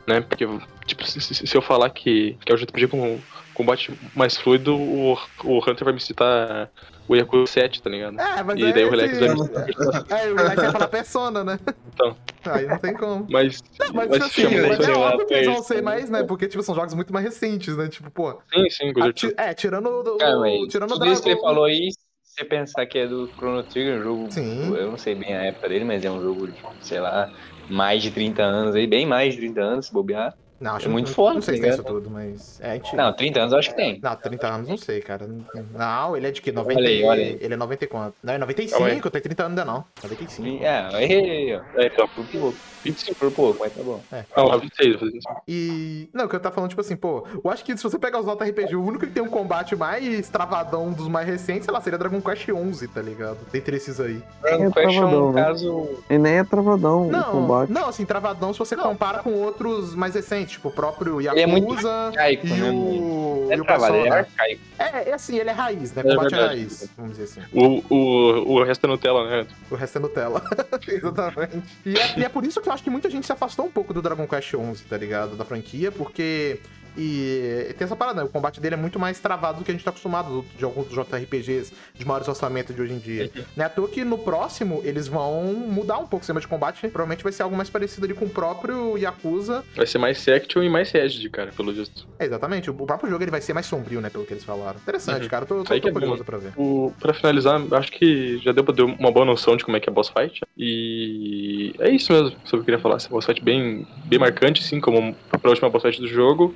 né? Porque, tipo, se, se eu falar que, que é o JRPG com combate mais fluido, o, o Hunter vai me citar o Yakuza 7, tá ligado? É, mas e é daí o Relax vai esse... É, o Relax vai falar persona, né? Então. Aí não tem como. Mas. Não, mas, mas assim, chama mas é óbvio que eles vão ser mais, né? Porque, tipo, são jogos muito mais recentes, né? Tipo, pô. Sim, sim, com a- certeza. ti- é, tirando o. Cara, o- mas tirando o tudo isso que ele falou aí, se você pensar que é do Chrono Trigger, um jogo. Sim. Eu não sei bem a época dele, mas é um jogo de, sei lá, mais de 30 anos aí, bem mais de 30 anos, se bobear. Não, acho É muito não, foda, Não sei tá se tem isso ligado? tudo, mas. É, gente... Não, 30 anos eu acho que tem. Não, 30 anos não sei, cara. Não, ele é de que? 90... Olha aí, olha aí. Ele é 90 e quanto? Não, é Calma 95, tem 30 anos ainda não. 95. É, aí, ó. É, então. Por pouco. 25 por pouco, mas tá bom. Ah, lá, 26, vou fazer isso. E. Não, o que eu tava falando, tipo assim, pô, eu acho que se você pegar os JRPG, o único que tem um combate mais travadão dos mais recentes, sei lá, seria Dragon Quest 11, tá ligado? Dentre esses aí. Dragon É Quest é travadão, um né? caso. E nem é travadão o Não, combate. não, assim, travadão se você compara com outros mais recentes, tipo o próprio Ele é muito Yakuza arcaico, e né? o. É e o é Persona. arcaico. É, é assim, ele é raiz, né? É Combate é, verdade. raiz, vamos dizer assim. O, o, o resto é Nutella, né? O resto é Nutella. Exatamente. E é, e é por isso que eu acho que muita gente se afastou um pouco do Dragon Quest 11, tá ligado? Da franquia, porque. E tem essa parada, né? O combate dele é muito mais travado do que a gente tá acostumado de alguns JRPGs de maiores orçamentos de hoje em dia. Não é à toa que no próximo eles vão mudar um pouco o sistema de combate. Provavelmente vai ser algo mais parecido ali com o próprio Yakuza. Vai ser mais Section e mais Edge, cara, pelo visto. É, exatamente. O próprio jogo ele vai ser mais sombrio, né? Pelo que eles falaram. Interessante, Uhum. cara. Eu tô, tô, tô é bom. curioso pra ver. O, pra finalizar, acho que já deu pra ter uma boa noção de como é que é boss fight. E é isso mesmo, sobre o que eu queria falar. Esse boss fight bem, bem marcante, assim, como pra última boss fight do jogo.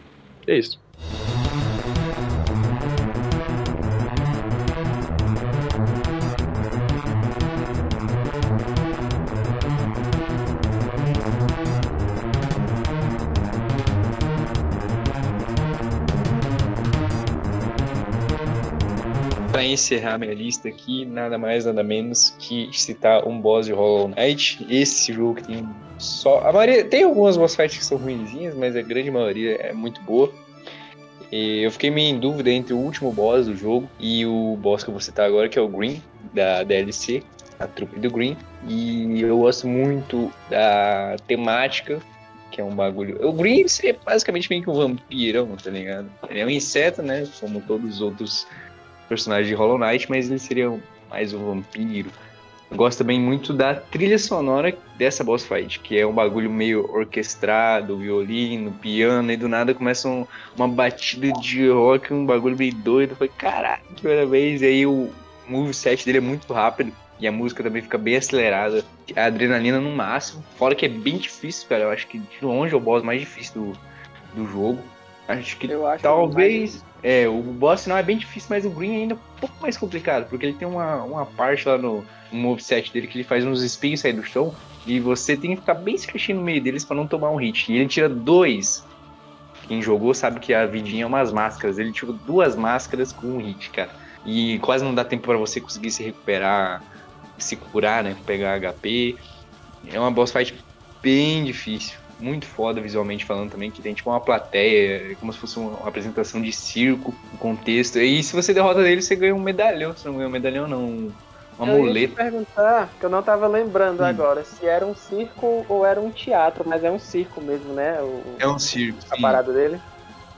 É isso. Encerrar minha lista aqui, nada mais, nada menos que citar um boss de Hollow Knight. Esse jogo que tem só. A maioria. Tem algumas boss fights que são ruinzinhas, mas a grande maioria é muito boa. E eu fiquei meio em dúvida entre o último boss do jogo e o boss que eu vou citar agora, que é o Green, da DLC, a trupe do Green. E eu gosto muito da temática, que é um bagulho. O Green seria basicamente meio que um vampirão, tá ligado? Ele é um inseto, né? Como todos os outros personagens de Hollow Knight, mas ele seria mais um vampiro. Eu gosto também muito da trilha sonora dessa boss fight, que é um bagulho meio orquestrado, violino, piano, e do nada começa um- uma batida de rock, um bagulho meio doido. Falei, caralho, que parabéns. E aí o moveset dele é muito rápido. E a música também fica bem acelerada. A adrenalina no máximo. Fora que é bem difícil, cara. Eu acho que de longe é o boss mais difícil do, do jogo. Acho que acho talvez. É, o boss não é bem difícil, mas o Green ainda é um pouco mais complicado. Porque ele tem uma, uma parte lá no, no moveset dele que ele faz uns espinhos sair do chão. E você tem que ficar bem certinho no meio deles pra não tomar um hit. E ele tira dois. Quem jogou sabe que a vidinha é umas máscaras. Ele tirou duas máscaras com um hit, cara. E quase não dá tempo pra você conseguir se recuperar, se curar, né? Pegar HP. É uma boss fight bem difícil. Muito foda visualmente falando também, que tem tipo uma plateia, como se fosse uma apresentação de circo, um contexto. E se você derrota ele, você ganha um medalhão. Se não ganha um medalhão, não. Um Eu ia te perguntar, que eu não tava lembrando Hum. agora, se era um circo ou era um teatro, mas é um circo mesmo, né? O, É um circo. a sim. parada dele.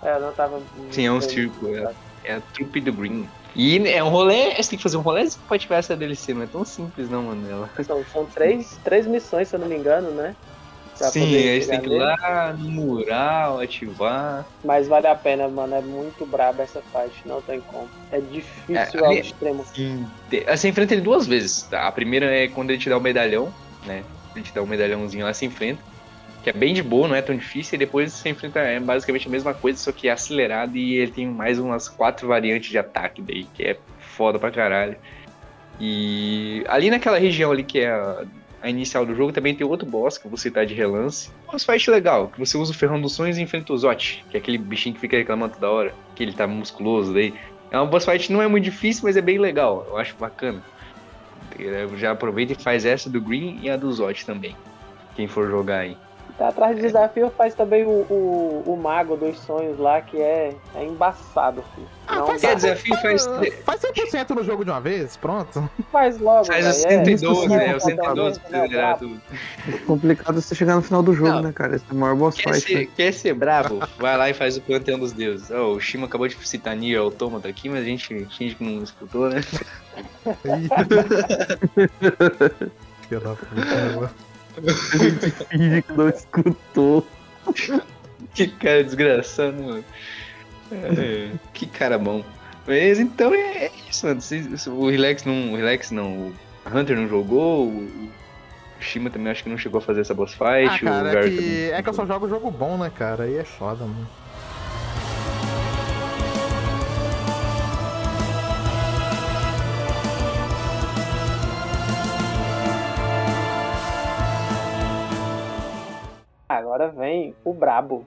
É, eu não tava. Sim, é um circo. É, é a trupe do Green. E é um rolê, você tem que fazer um rolê pra ativar essa DLC, não é tão simples não, mano. São, são três, três missões, se eu não me engano, né? Sim, poder aí você tem chegar que ir lá no mural, ativar. Mas vale a pena, mano. É muito braba essa fight, não tem como. É difícil É, ao ali- extremo. Sim. Te- Você enfrenta ele duas vezes. tá? A primeira é quando ele te dá o medalhão, né? Ele te dá um medalhãozinho lá, você enfrenta. Que é bem de boa, não é tão difícil. E depois você enfrenta é basicamente a mesma coisa, só que é acelerado. E ele tem mais umas quatro variantes de ataque daí, que é foda pra caralho. E ali naquela região ali que é a, inicial do jogo, também tem outro boss que você tá de relance. Um boss fight legal, que você usa o ferrão dos sonhos e enfrenta o Zot, que é aquele bichinho que fica reclamando toda hora, que ele tá musculoso daí. É uma boss fight, não é muito difícil, mas é bem legal. Eu acho bacana. Eu Já aproveita e faz essa do Green e a do Zot também. Quem for jogar aí. Tá atrás de desafio faz também o, o, o Mago dos Sonhos lá, que é, é embaçado, filho. Ah, Não faz, dá. Desafio, faz- faz 100% no jogo de uma vez, pronto. Faz logo, Faz o velho, é. 112, né? O Não, 112 pra você tudo. O complicado é você chegar no final do jogo, Não. né, cara? Esse é o maior boss Quer fight. ser, né? quer ser bravo? Vai lá e faz o Panteão dos Deuses. Ó, o Shima acabou de citar Nier Automata aqui, mas a gente finge que não escutou, né? Filha da puta, Finge que não escutou. Que cara desgraçado, mano. É, que cara bom. Mas então é, é isso, mano. O Relax não. O Relax não. O Hunter não jogou. O o Shima também acho que não chegou a fazer essa boss fight. Ah, o cara, é que, é que eu só jogo jogo bom, né, cara? Aí é foda, mano. O brabo.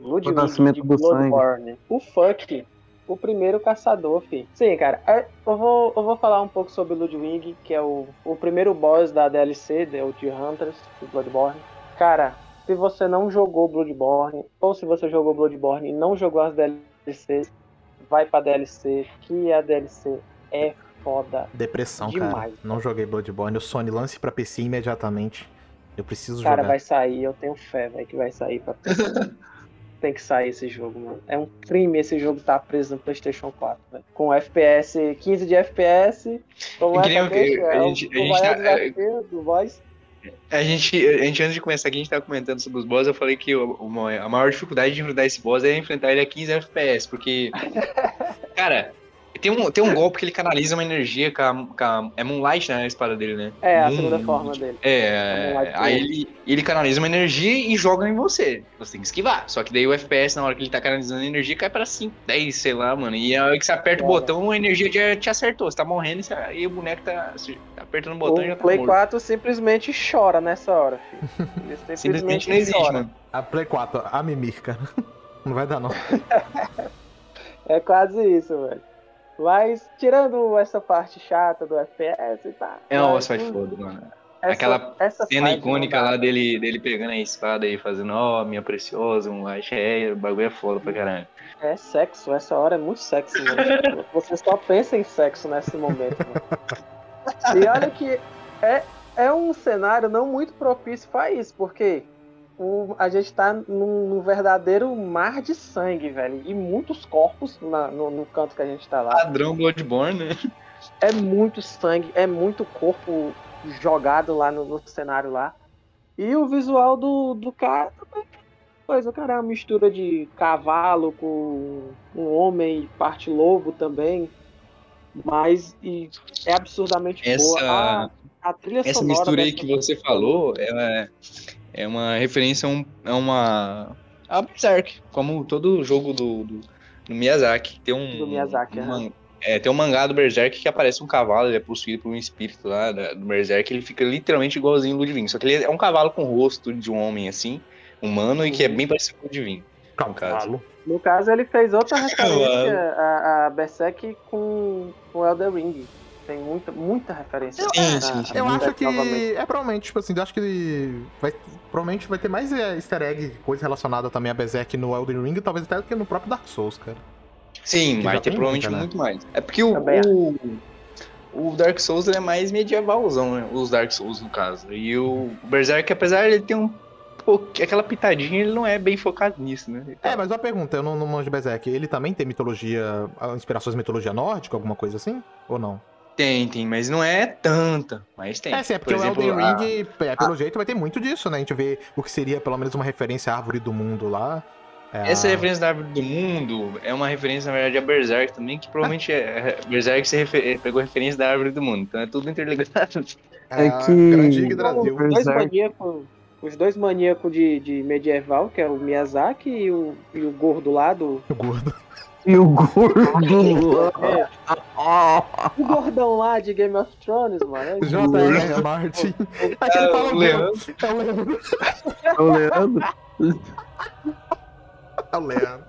Ludwig nascimento de do Bloodborne. O Fuck. O primeiro caçador, fi. Sim, cara. eu, vou, eu vou falar um pouco sobre o Ludwig, que é o, o primeiro boss da DLC, The Ulti Hunters, do Bloodborne. Cara, se você não jogou Bloodborne, ou se você jogou Bloodborne e não jogou as DLCs, vai pra DLC, que a DLC é foda. Depressão, Demais. cara. Não joguei Bloodborne. O Sony lance pra PC imediatamente. Eu preciso Cara, jogar. vai sair, eu tenho fé, velho, que vai sair pra. Tem que sair esse jogo, mano. É um crime esse jogo tá preso no PlayStation 4, velho. Com FPS, 15 de FPS. Como é que eu- é, a é gente- a tá- desafio do voz. A gente, a gente, antes de começar aqui, a gente tava comentando sobre os boss. Eu falei que o- a maior dificuldade de enfrentar esse boss é enfrentar ele a 15 FPS, porque. Cara, tem um, tem um golpe que ele canaliza uma energia com a, com a- É Moonlight, né? A espada dele, né? É, a Moon- segunda forma dele. É, Moonlight aí ele, ele canaliza uma energia e joga em você. Você tem que esquivar. Só que daí o FPS, na hora que ele tá canalizando a energia, cai pra 5, 10, sei lá, mano. E a hora que você aperta o Olha. botão, a energia já te acertou. Você tá morrendo e, você- e o boneco tá, tá apertando o botão e já O tá Play morto. 4 simplesmente chora nessa hora, filho. Ele Simplesmente simplesmente não existe, chora. mano. A Play 4, a Mimir, cara. Não vai dar, não. É quase isso, velho. Mas, tirando essa parte chata do FPS e tá. É uma mas, boss fight hum, foda, mano. essa- Aquela essa Cena icônica lá dele, dele pegando a espada e fazendo, ó, minha preciosa, um light é, o bagulho é foda pra caralho. É sexo, essa hora é muito sexo, mano. Você só pensa em sexo nesse momento, mano. E olha que é, é um cenário não muito propício pra isso, porque o- a gente tá num, num verdadeiro mar de sangue, velho. E muitos corpos na- no, no canto que a gente tá lá. Padrão Bloodborne, né? É muito sangue, é muito corpo jogado lá no, no cenário lá. E o visual do, do cara também. Pois o cara é uma mistura de cavalo com um homem e parte lobo também. Mas e é absurdamente boa. Essa, A, a trilha essa mistura aí que você falou, ela é, é uma referência a, um, a uma. a Berserk, como todo jogo do, do, do Miyazaki. Tem um. Do Miyazaki, um é, tem um mangá do Berserk que aparece um cavalo, ele é possuído por um espírito lá da- do Berserk, ele fica literalmente igualzinho o Ludwig, só que ele é um cavalo com o rosto de um homem assim, humano, e que é bem parecido com o Ludwig. No caso. Cavalo. No caso, ele fez outra referência a, a Berserk com o Elder Ring. Tem muita, muita referência. Sim, a- sim, a sim. Eu acho que novamente. é provavelmente, tipo assim, eu acho que ele vai. Provavelmente vai ter mais é, easter egg, coisa relacionada também a Berserk no Elden Ring, talvez até do que no próprio Dark Souls, cara. Sim, Que vai ter provavelmente muita, né? muito mais. É porque o, o, o Dark Souls ele é mais medievalzão, né? Os Dark Souls, no caso. E o Berserk, apesar de ele ter um aquela pitadinha, ele não é bem focado nisso, né? É, mas uma pergunta, eu não, não manjo Berserk, ele também tem mitologia, ah, inspirações de mitologia nórdica, alguma coisa assim? Ou não? Tem, tem, mas não é tanta. Mas tem. É, sim, é porque Por o exemplo, Elden a- Ring, é, pelo jeito, vai ter muito disso, né? A gente vê o que seria pelo menos uma referência à árvore do mundo lá. É Essa a- referência da árvore do mundo é uma referência, na verdade, a Berserk também, que provavelmente é. Berserk se refer- pegou referência da árvore do mundo. Então é tudo interligado. é É a que- Grande. Os dois maníacos, os dois maníacos de, de medieval, que é o Miyazaki e o, e o gordo lá do. O gordo. E o gordo. É, o gordão lá de Game of Thrones, mano. é J.R. Martin. Aquele fala o o Leandro. É o Leandro. É o Leandro. É o Leandro.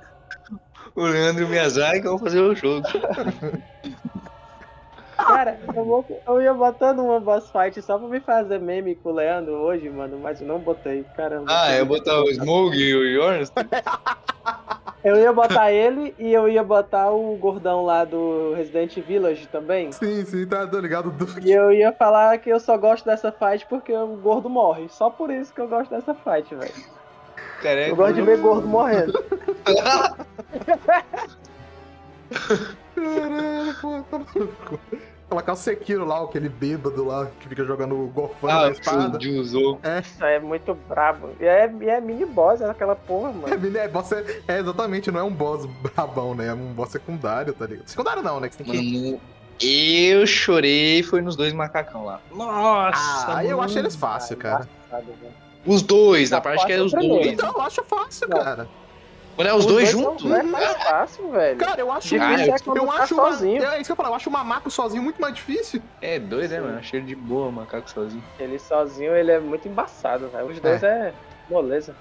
O Leandro e o Miyazaki vão fazer o jogo. Cara, eu, vou- eu ia botando uma boss fight só pra me fazer meme com o Leandro hoje, mano, mas eu não botei, caramba. Ah, eu botar o Smog e o Yorns? Eu ia botar ele e eu ia botar o gordão lá do Resident Village também. Sim, sim, tá ligado. Do... E eu ia falar que eu só gosto dessa fight porque o gordo morre. Só por isso que eu gosto dessa fight, velho. É Eu gosto de ver gordo morrendo. Caralho, pô, tá maluco. Colocar o Sekiro lá, aquele bêbado lá que fica jogando golfando Ah, na espada. o Juzou. Isso é muito brabo. E é, e é mini boss, é aquela porra, É, mano. mini- é, boss é, é, exatamente, não é um boss brabão, né? É um boss secundário, tá ligado? Secundário não, né? Que você tem que. Mano, eu chorei foi nos dois macacão lá. Nossa! Ah, eu acho eles fácil, cara. Os dois, na Não, parte que é os é o primeiro. dois. Então, eu acho fácil, Não. cara. Quando é os, dois, juntos? Não é mais fácil, velho. Cara, eu acho. Ah, é quando eu tá acho uma, sozinho. é isso que eu falo, eu acho o Mamaco sozinho muito mais difícil. É, dois, né, mano? Achei ele de boa, o macaco sozinho. Ele sozinho, ele é muito embaçado, velho. Os dois é, moleza.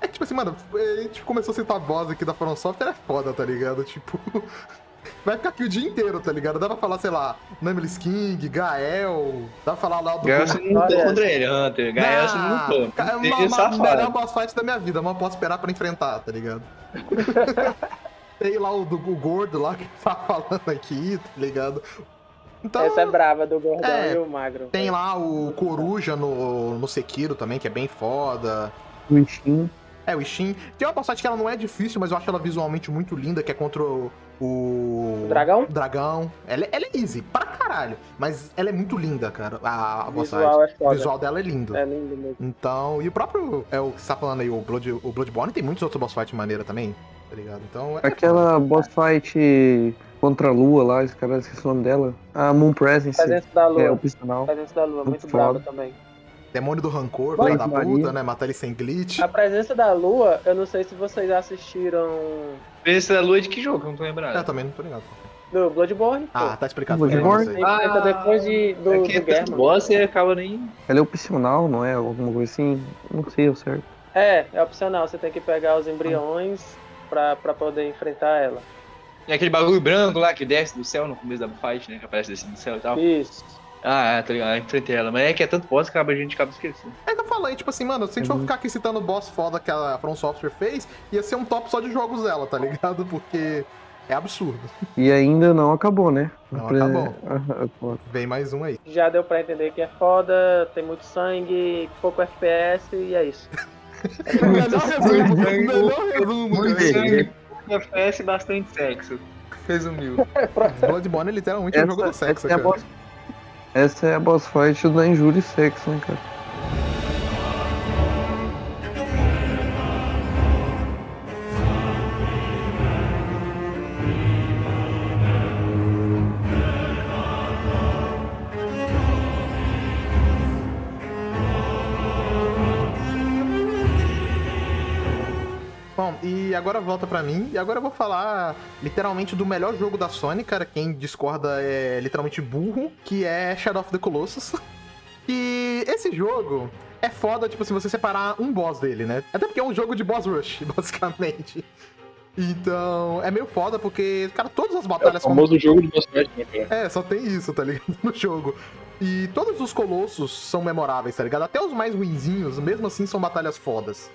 É que, tipo assim, mano, a gente começou a citar boss aqui da From Software, é foda, tá ligado? Tipo. Vai ficar aqui o dia inteiro, tá ligado? Dá pra falar, sei lá, Nameless King, Gael. Dá pra falar lá do. Gael você não lutou contra ele, Hunter. Gael você não lutou. É uma, é uma, safado. melhor boss fight da minha vida, mas eu posso esperar pra enfrentar, tá ligado? Tem lá o do o gordo lá que tá falando aqui, tá ligado? Então, Essa é brava do gordão É, e o magro. tem lá o Coruja no, no Sekiro também, que é bem foda. O Ishin. É, o Ishin. Tem uma boss fight que ela não é difícil, mas eu acho ela visualmente muito linda, que é contra o. O O dragão? dragão. Ela, ela é easy, pra caralho. Mas ela é muito linda, cara. A, a O boss fight. visual é O foda. visual dela é lindo. É lindo mesmo. Então, e o próprio. É o que você tá falando aí, o, Blood, o Bloodborne tem muitos outros boss fight maneira também, tá ligado? Então. É Aquela boss fight contra a lua lá, esse cara esqueci o nome dela. A Moon Presence. Presença da lua. É opcional. Presença da lua, muito Muito brava foda. também. Demônio do Rancor, filha da Maria. puta, né? Matar ele sem glitch. A presença da lua, eu não sei se vocês assistiram Preço da lua de que jogo? Eu não tô lembrado. Eu também não tô ligado. do Bloodborne. pô. Ah, tá explicado. Bloodborne? sei. enfrenta depois de, do, é do que é Guerra. boss e acaba nem. Ela é opcional, não é? Alguma coisa assim? Não sei o certo. É, é opcional. Você tem que pegar os embriões pra, pra poder enfrentar ela. E aquele bagulho branco lá que desce do céu no começo da fight, né? Que aparece descendo do céu e tal. Isso. Ah, é, tá ligado. Eu enfrentei ela. Mas é que é tanto boss que acaba- a gente acaba esquecendo. É que eu falei, tipo assim, mano, se a gente for Uhum. ficar aqui citando o boss foda que a From Software fez, ia ser um top só de jogos dela, tá ligado? Porque é absurdo. E ainda não acabou, né? Não Pre- acabou. Vem mais um aí. Já deu pra entender que é foda, tem muito sangue, pouco FPS e é isso. melhor resumo, melhor resumo, Muito sangue, FPS e bastante sexo. Resumiu. Bloodborne é literalmente um jogo do sexo, é a cara. boss, essa é a boss fight da Injury Sex, né, cara? Bom, e agora volta pra mim, e agora eu vou falar literalmente do melhor jogo da Sony, cara. Quem discorda é literalmente burro, que é Shadow of the Colossus. E esse jogo é foda, tipo, se você separar um boss dele, né? Até porque é um jogo de boss rush, basicamente. Então, é meio foda porque, cara, todas as É o batalhas famoso jogo de boss fight, né, cara? é, só tem isso, tá ligado? No jogo. E todos os colossos são memoráveis, tá ligado? Até os mais ruinzinhos, mesmo assim, são batalhas fodas.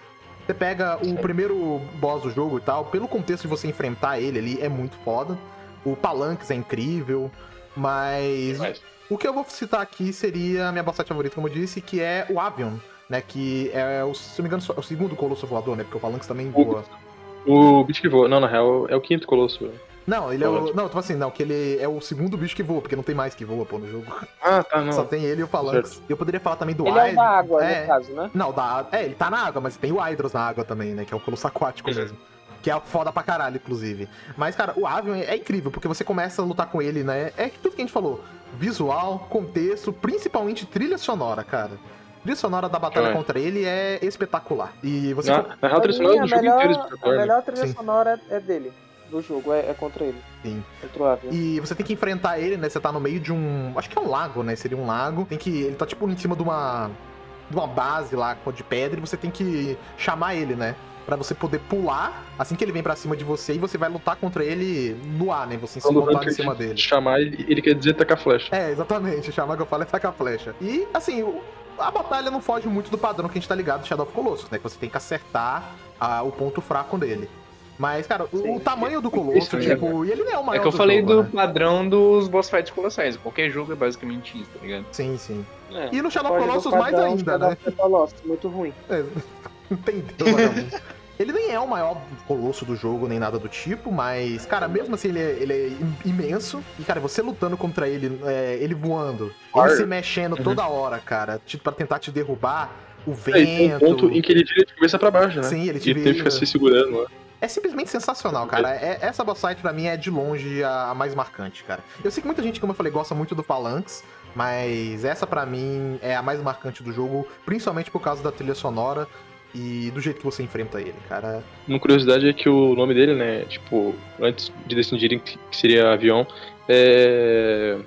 Você pega o primeiro boss do jogo e tal, pelo contexto de você enfrentar ele ali, é muito foda. O Palanques é incrível, mas Mas, o que eu vou citar aqui seria a minha fight favorita, como eu disse, que é o Avion, né? Que é, o, se não me engano, é o segundo colosso voador, né? Porque o Palanques também voa. o bicho que voa. Não, na real, é o quinto colosso. velho. Não, ele é o. Não, tipo assim, não, que ele é o segundo bicho que voa, porque não tem mais que voa, pô, no jogo. Ah, tá, não. Só tem ele e o Phalanx. Eu poderia falar também do Ele é o Hydra. da água, é. no caso, né? Não, da, é, ele tá na água, mas tem o Hydros na água também, né? Que é o colosso aquático mesmo. Que é foda pra caralho, inclusive. Mas, cara, o Avion é, é incrível, porque você começa a lutar com ele, né? É tudo que a gente falou. Visual, contexto, principalmente trilha sonora, cara. Trilha sonora da batalha É. contra ele é espetacular. E você. Na, real, a trilha sonora a do jogo melhor, inteiro é a espetacular, né? melhor trilha Sim. sonora é dele, do jogo, é, é contra ele. Sim. Contra o Avion. E você tem que enfrentar ele, né? Você tá no meio de um. Acho que é um lago, né? Seria um lago. Tem que. Ele tá tipo em cima de uma. De uma base lá de pedra e você tem que chamar ele, né? Pra você poder pular assim que ele vem pra cima de você e você vai lutar contra ele no ar, né? Você o montar em cima te dele. chamar, ele, ele quer dizer tacar flecha. É, exatamente. Chamar que eu falo é tacar flecha. E, assim, a batalha não foge muito do padrão que a gente tá ligado de Shadow of Colossus, né? Que você tem que acertar ah, o ponto fraco dele. Mas, cara, o, o tamanho do Colosso, Isso, tipo, e ele não é o maior É que eu do falei jogo, do né? padrão dos boss fights colossais. Qualquer jogo é basicamente isso, tá ligado? Sim, sim. É. E no Shadow of Colossus mais ainda, Shadow né? Colossus, muito ruim. É, Entendeu? Ele nem é o maior colosso do jogo, nem nada do tipo, mas, cara, mesmo assim, ele é, ele é im- imenso. E, cara, você lutando contra ele, é, ele voando, ele se mexendo Uhum. toda hora, cara, tipo, pra tentar te derrubar, o É, e tem um vento. ponto em que ele vira de cabeça pra baixo, né? Sim, ele te E ele tem que vira. ficar se segurando lá. É simplesmente sensacional, cara. É- essa boss fight pra mim é de longe a, mais marcante, cara. Eu sei que muita gente, como eu falei, gosta muito do Phalanx, mas essa pra mim é a mais marcante do jogo, principalmente por causa da trilha sonora e do jeito que você enfrenta ele, cara. Uma curiosidade é que o nome dele, né, tipo, antes de decidirem que seria avião, é...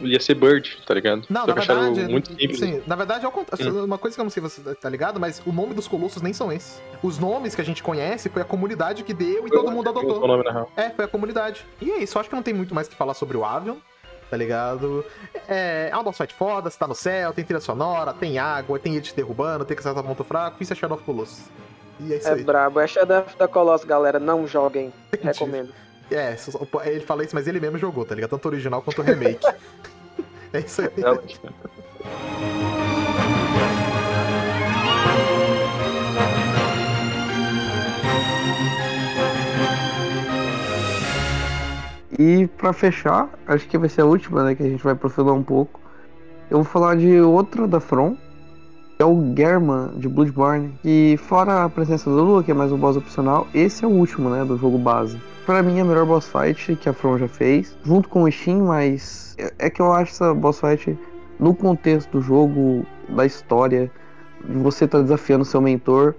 ia ser Bird, tá ligado? Não, Só na verdade, muito simples. sim, na verdade é o contrário. Uma coisa que eu não sei se você tá ligado, mas o nome dos colossos nem são esses. Os nomes que a gente conhece foi a comunidade que deu e todo mundo adotou. nome, na real. É, foi a comunidade. E é isso, acho que não tem muito mais o que falar sobre o Avion, tá ligado? É, é uma boss fight foda, você tá no céu, tem trilha sonora, tem água, tem ele te derrubando, tem que acertar ponto fraco, isso é Shadow of Colossus. E é isso É aí. brabo. É Shadow of the Colossus, galera. Não joguem. Recomendo. É, ele fala isso, mas ele mesmo jogou, tá ligado? Tanto o original quanto o remake. é isso aí. É, E pra fechar, acho que vai ser a última, né? Que a gente vai aprofundar um pouco. Eu vou falar de outra da From, que é o German de Bloodborne. E fora a presença do Lua, que é mais um boss opcional, esse é o último, né? Do jogo base. Pra mim é a melhor boss fight que a From já fez, junto com o Steam, mas é- é que eu acho essa boss fight no contexto do jogo, da história, você tá desafiando seu mentor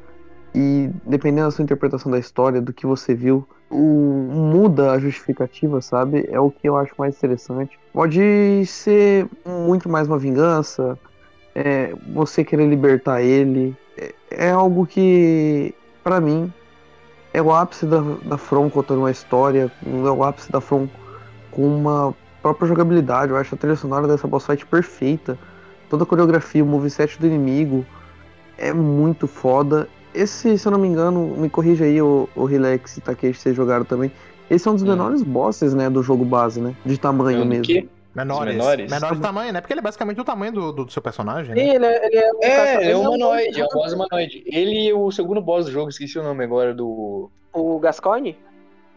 e dependendo da sua interpretação da história, do que você viu, o muda a justificativa, sabe? É o que eu acho mais interessante. Pode ser muito mais uma vingança, é, você querer libertar ele. É, é algo que, pra mim, é o ápice da, da From contando uma história, é o ápice da From com uma própria jogabilidade. Eu acho a trilha sonora dessa boss fight perfeita. Toda a coreografia, o moveset do inimigo é muito foda. Esse, se eu não me engano, me corrija aí, o, o Relax e Takeshi, vocês jogaram também. Esse é um dos Hum. menores bosses, né, do jogo base, né? De tamanho É mesmo. quê? Menores. menores? Menores de tamanho, né? Porque ele é basicamente o tamanho do, do seu personagem, né? ele é, ele é um É, ele é um humanoide, é um boss humanoide. Ele e o segundo boss do jogo, esqueci o nome agora do. O Gascoigne?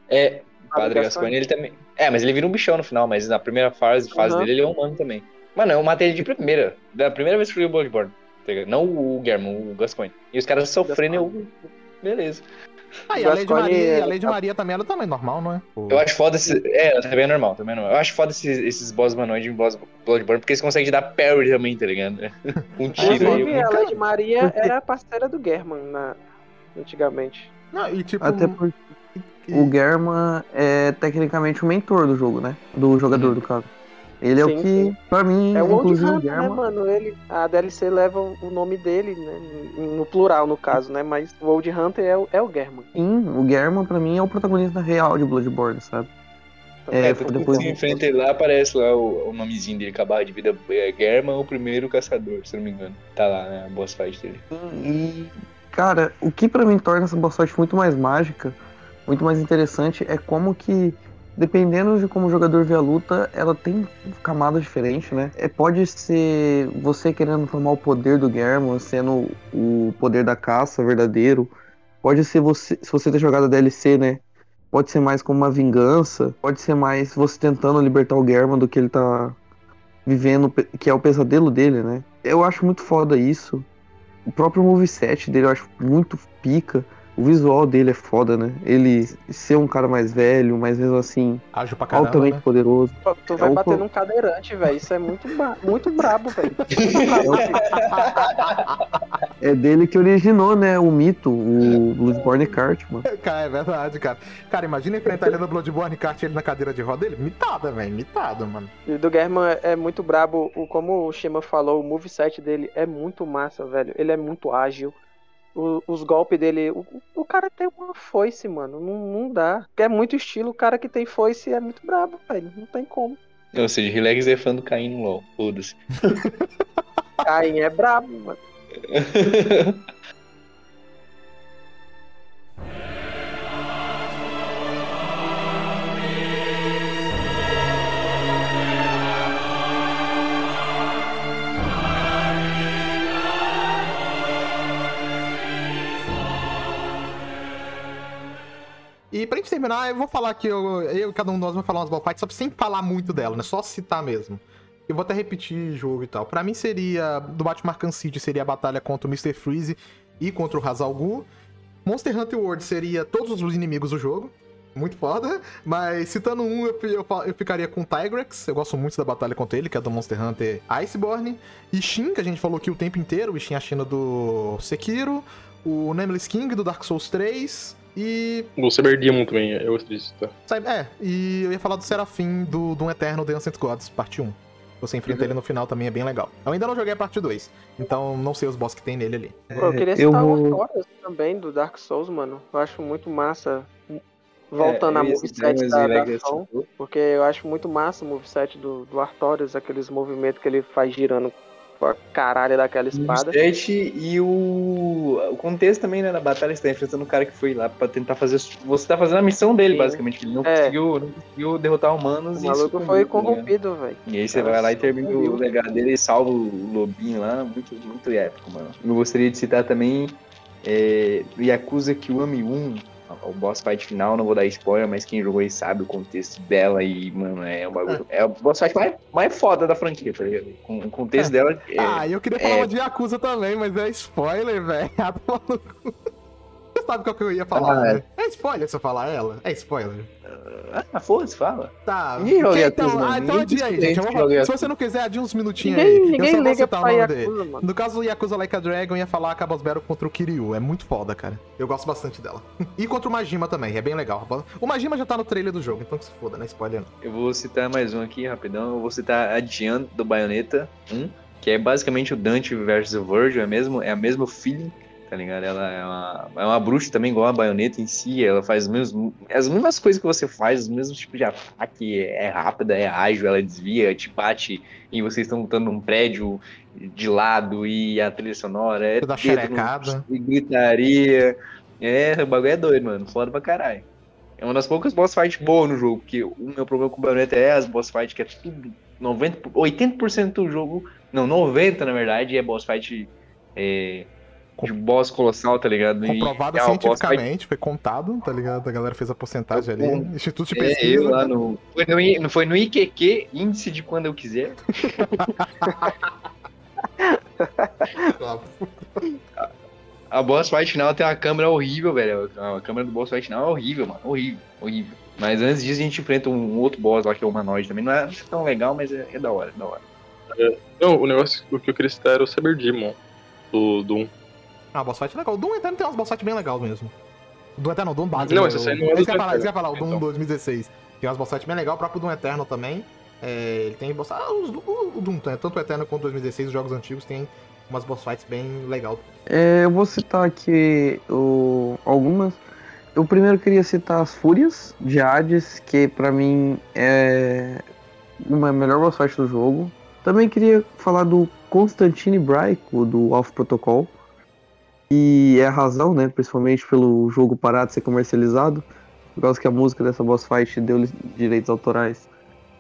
É, Padre Gascoigne. Gascoigne, ele também. É, mas ele vira um bichão no final, mas na primeira fase, fase Uhum. dele, ele é humano também. Mano, eu matei ele de primeira. Da primeira vez que eu joguei Bloodborne. tá? Não o German, o Gascoigne. E os caras sofrendo, eu. Beleza. Ah, e a Lady Maria, é- a Lady Maria também ela é tamanho normal, não é? Eu acho foda esse. É, também é normal, também é normal. Eu acho foda esses, esses boss humanoides em boss Bloodborne, porque eles conseguem dar parry também, tá ligado? Um tiro aí. a cara. Lady Maria era parceira do German na... antigamente. Não, e tipo. Até porque o German é tecnicamente o mentor do jogo, né? Do jogador, do caso. Ele é Sim, o que, sim. pra mim, É o Old inclusive o Hunter, né, German. mano? Ele, a DLC leva o nome dele, né? No plural, no caso, né? Mas o Old Hunter é o, é o German. Sim, o German pra mim é o protagonista real de Bloodborne, sabe? É, É, foi que depois você enfrenta ele lá, aparece lá o, o nomezinho dele, com a barra de vida é German, o primeiro caçador, se não me engano. Tá lá, né? A boss fight dele. E, cara, o que pra mim torna essa boss fight muito mais mágica, muito mais interessante, é como que, dependendo de como o jogador vê a luta, ela tem camadas diferentes, né? É, pode ser você querendo tomar o poder do German, sendo o poder da caça verdadeiro. Pode ser você, se você ter jogado a DLC, né? pode ser mais como uma vingança, pode ser mais você tentando libertar o German do que ele tá vivendo, que é o pesadelo dele, né? Eu acho muito foda isso. O próprio moveset dele eu acho muito pica. O visual dele é foda, né? Ele ser um cara mais velho, mas mesmo assim, Ágil pra caramba, altamente né? poderoso. Pô, Tu vai É bater num cadeirante, velho. Isso é muito, ba- muito brabo, velho. É dele que originou, né, o mito, o Bloodborne Kart, mano. Cara, é verdade, cara. Cara, imagina enfrentar ele no Bloodborne e kart ele na cadeira de roda dele. Mitada, velho. Mitada, mano. E do German é muito brabo. O, como o Shima falou, o moveset dele é muito massa, velho. Ele é muito ágil. O- os golpes dele. O, o cara tem uma foice, mano. Não, não dá. É muito estilo. O cara que tem foice é muito brabo, velho. Não tem como. Ou seja, Relax é fã do Caim no LoL. Foda-se. Caim é brabo, mano. E pra gente terminar, eu vou falar que eu, eu cada um de nós vai falar umas ball fights, só sem falar muito dela, né? Só citar mesmo. Eu vou até repetir jogo e tal. Pra mim seria, do Batman Arkham City, seria a batalha contra o Mr. Freeze e contra o Hazal Ghul. Monster Hunter World seria todos os inimigos do jogo. Muito foda. Mas citando um, eu, eu, eu ficaria com o Tigrex. Eu gosto muito da batalha contra ele, que é do Monster Hunter Iceborne. E Shin, que a gente falou aqui o tempo inteiro. O Shin a China do Sekiro. O Nameless King do Dark Souls 3. E O Cyber Demon também, eu gosto disso, tá? É, e eu ia falar do Serafim do Doom Eterno The Ancient Gods, parte 1. Você enfrenta ele no final também, é bem legal. Eu ainda não joguei a parte 2, então não sei os boss que tem nele ali. Pô, eu queria É, eu citar vou- o Artorias também, do Dark Souls, mano. Eu acho muito massa. Voltando É, a eu moveset da, da ação. Porque eu acho muito massa o moveset do, do Artorias, aqueles movimentos que ele faz girando com a caralho daquela espada. E o, o contexto também, né, da batalha, você tá enfrentando um cara que foi lá pra tentar fazer. Você tá fazendo a missão dele, Sim. basicamente, ele não, É. conseguiu, não conseguiu derrotar humanos O maluco foi ligado? corrompido, velho. E aí você vai lá e termina o legado dele e salva o lobinho lá, muito, muito épico, mano. Eu gostaria de citar também é, Yakuza Kiwami 1, o boss fight final, não vou dar spoiler, mas quem jogou aí sabe o contexto dela e, mano, é um bagulho. É, o boss fight mais, mais foda da franquia, tá ligado? Com, o contexto dela é, ah, e eu queria falar é. de Yakuza também, mas é spoiler, velho. sabe qual que eu ia falar, Ah, né? É spoiler se eu falar ela? É spoiler. Ah, foda-se, fala. Tá. Ninguém joga então, não. ah, então Ninguém adia aí, gente. Vou- se você não quiser, adia uns minutinhos aí. Ninguém, eu ninguém só vou citar o nome dele. Yakuza, mano. No caso do Yakuza Like a Dragon, ia falar a Cabos Battle contra o Kiryu. É muito foda, cara. Eu gosto bastante dela. E contra o Majima também, é bem legal. O Majima já tá no trailer do jogo, então que se foda, né? Spoiler não. Eu vou citar mais um aqui, rapidão. Eu vou citar a Diane do Bayonetta 1, que é basicamente o Dante versus o Virgil, é, mesmo, é a mesmo feeling, tá ligado? Ela é uma, é uma bruxa também, igual a Bayonetta em si. Ela faz os mesmos, as mesmas coisas que você faz, os mesmos tipos de ataque. É rápida, é ágil, ela desvia, te bate e vocês estão lutando num prédio de lado e a trilha sonora é no- xerecada. e gritaria. É, o bagulho é doido, mano. Foda pra caralho. É uma das poucas boss fights boas no jogo, porque o meu problema com o Bayonetta é as boss fights, que é tudo 90, 80% do jogo, não, 90% na verdade, é boss fight é, de boss colossal, tá ligado? E Comprovado é boss fight- cientificamente, foi contado, tá ligado? A galera fez a porcentagem ali. Instituto de É, pesquisa. eu lá no. Foi no, I- foi no IQQ, índice de quando eu quiser. A boss fight final tem uma câmera horrível, velho. A câmera do boss fight final é horrível, mano. Horrível, horrível. Mas antes disso a gente enfrenta um outro boss lá que é o humanoide também. Não é tão legal, mas é, é da hora, é da hora. Não, o negócio o que eu queria citar era o Cyber Demon do Doom. Ah, boss fight legal. O Doom Eterno tem umas boss fight bem legais mesmo. O Doom Eterno, o Doom base. Não, né? esse aí não é do falar, isso que falar, o Doom então. 2016. Tem umas boss fight bem legal, o próprio Doom Eterno também. É, ele tem boss... Ah, os- o, o Doom, né? tanto o Eterno quanto o 2016, os jogos antigos tem umas boss fights bem legal. É, eu vou citar aqui o- algumas. Eu primeiro queria citar as Fúrias de Hades, que pra mim é uma melhor boss fight do jogo. Também queria falar do Constantine Braico, do Off Protocol. E é a razão, né? Principalmente pelo jogo parar de ser comercializado. Por causa que a música dessa boss fight deu direitos autorais.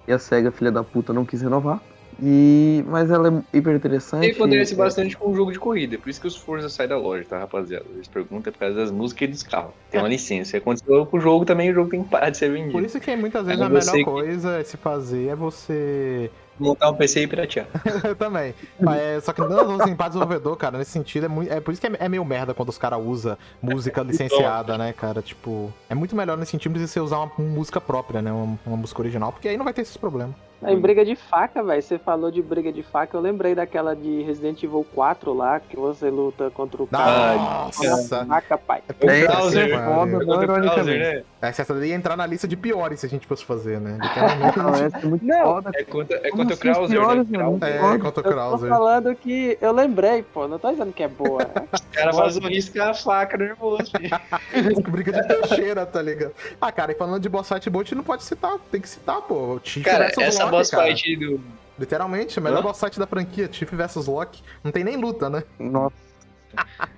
E a SEGA, filha da puta, não quis renovar. E, mas ela é hiper interessante. E acontece é- bastante com o jogo de corrida. Por isso que os Forza saem da loja, tá, rapaziada? Eles perguntam por causa das músicas e dos carros. Tem uma licença. Aconteceu com o jogo também, o jogo tem que parar de ser Por vendido. isso que muitas vezes É a melhor que- coisa é se fazer é você. Montar um PC e piratear. Eu também. É, só que não, assim, pra desenvolvedor, cara, nesse sentido é muito. É por isso que é, é meio merda quando os caras usam música licenciada, né, cara? Tipo, é muito melhor nesse sentido de você usar uma, música própria, né? Uma, uma música original, porque aí não vai ter esses problemas. Em briga de faca, velho, você falou de briga de faca, eu lembrei daquela de Resident Evil 4 lá, que você luta contra o cara. Nossa! Faca, pai. O É, Bowser, foda, o ironicamente. Bowser, né? Essa daí ia entrar na lista de piores se a gente fosse fazer, né? Não, essa é muito Não. foda. É contra, é contra o assim, Krauser, piores, né? mano? Krauser. É, contra o Eu tô Krauser. falando que eu lembrei, pô, não tô dizendo que é boa. O cara faz um risco com a faca nervoso. filho. Briga de peixeira, tá ligado? Ah, cara, e falando de boss fight bot, não pode citar, tem que citar, pô. O Tiff Cara, versus essa Loki, boss cara. fight do. Literalmente, o melhor Hã? boss fight da franquia, Tiff versus Loki. Não tem nem luta, né? Nossa,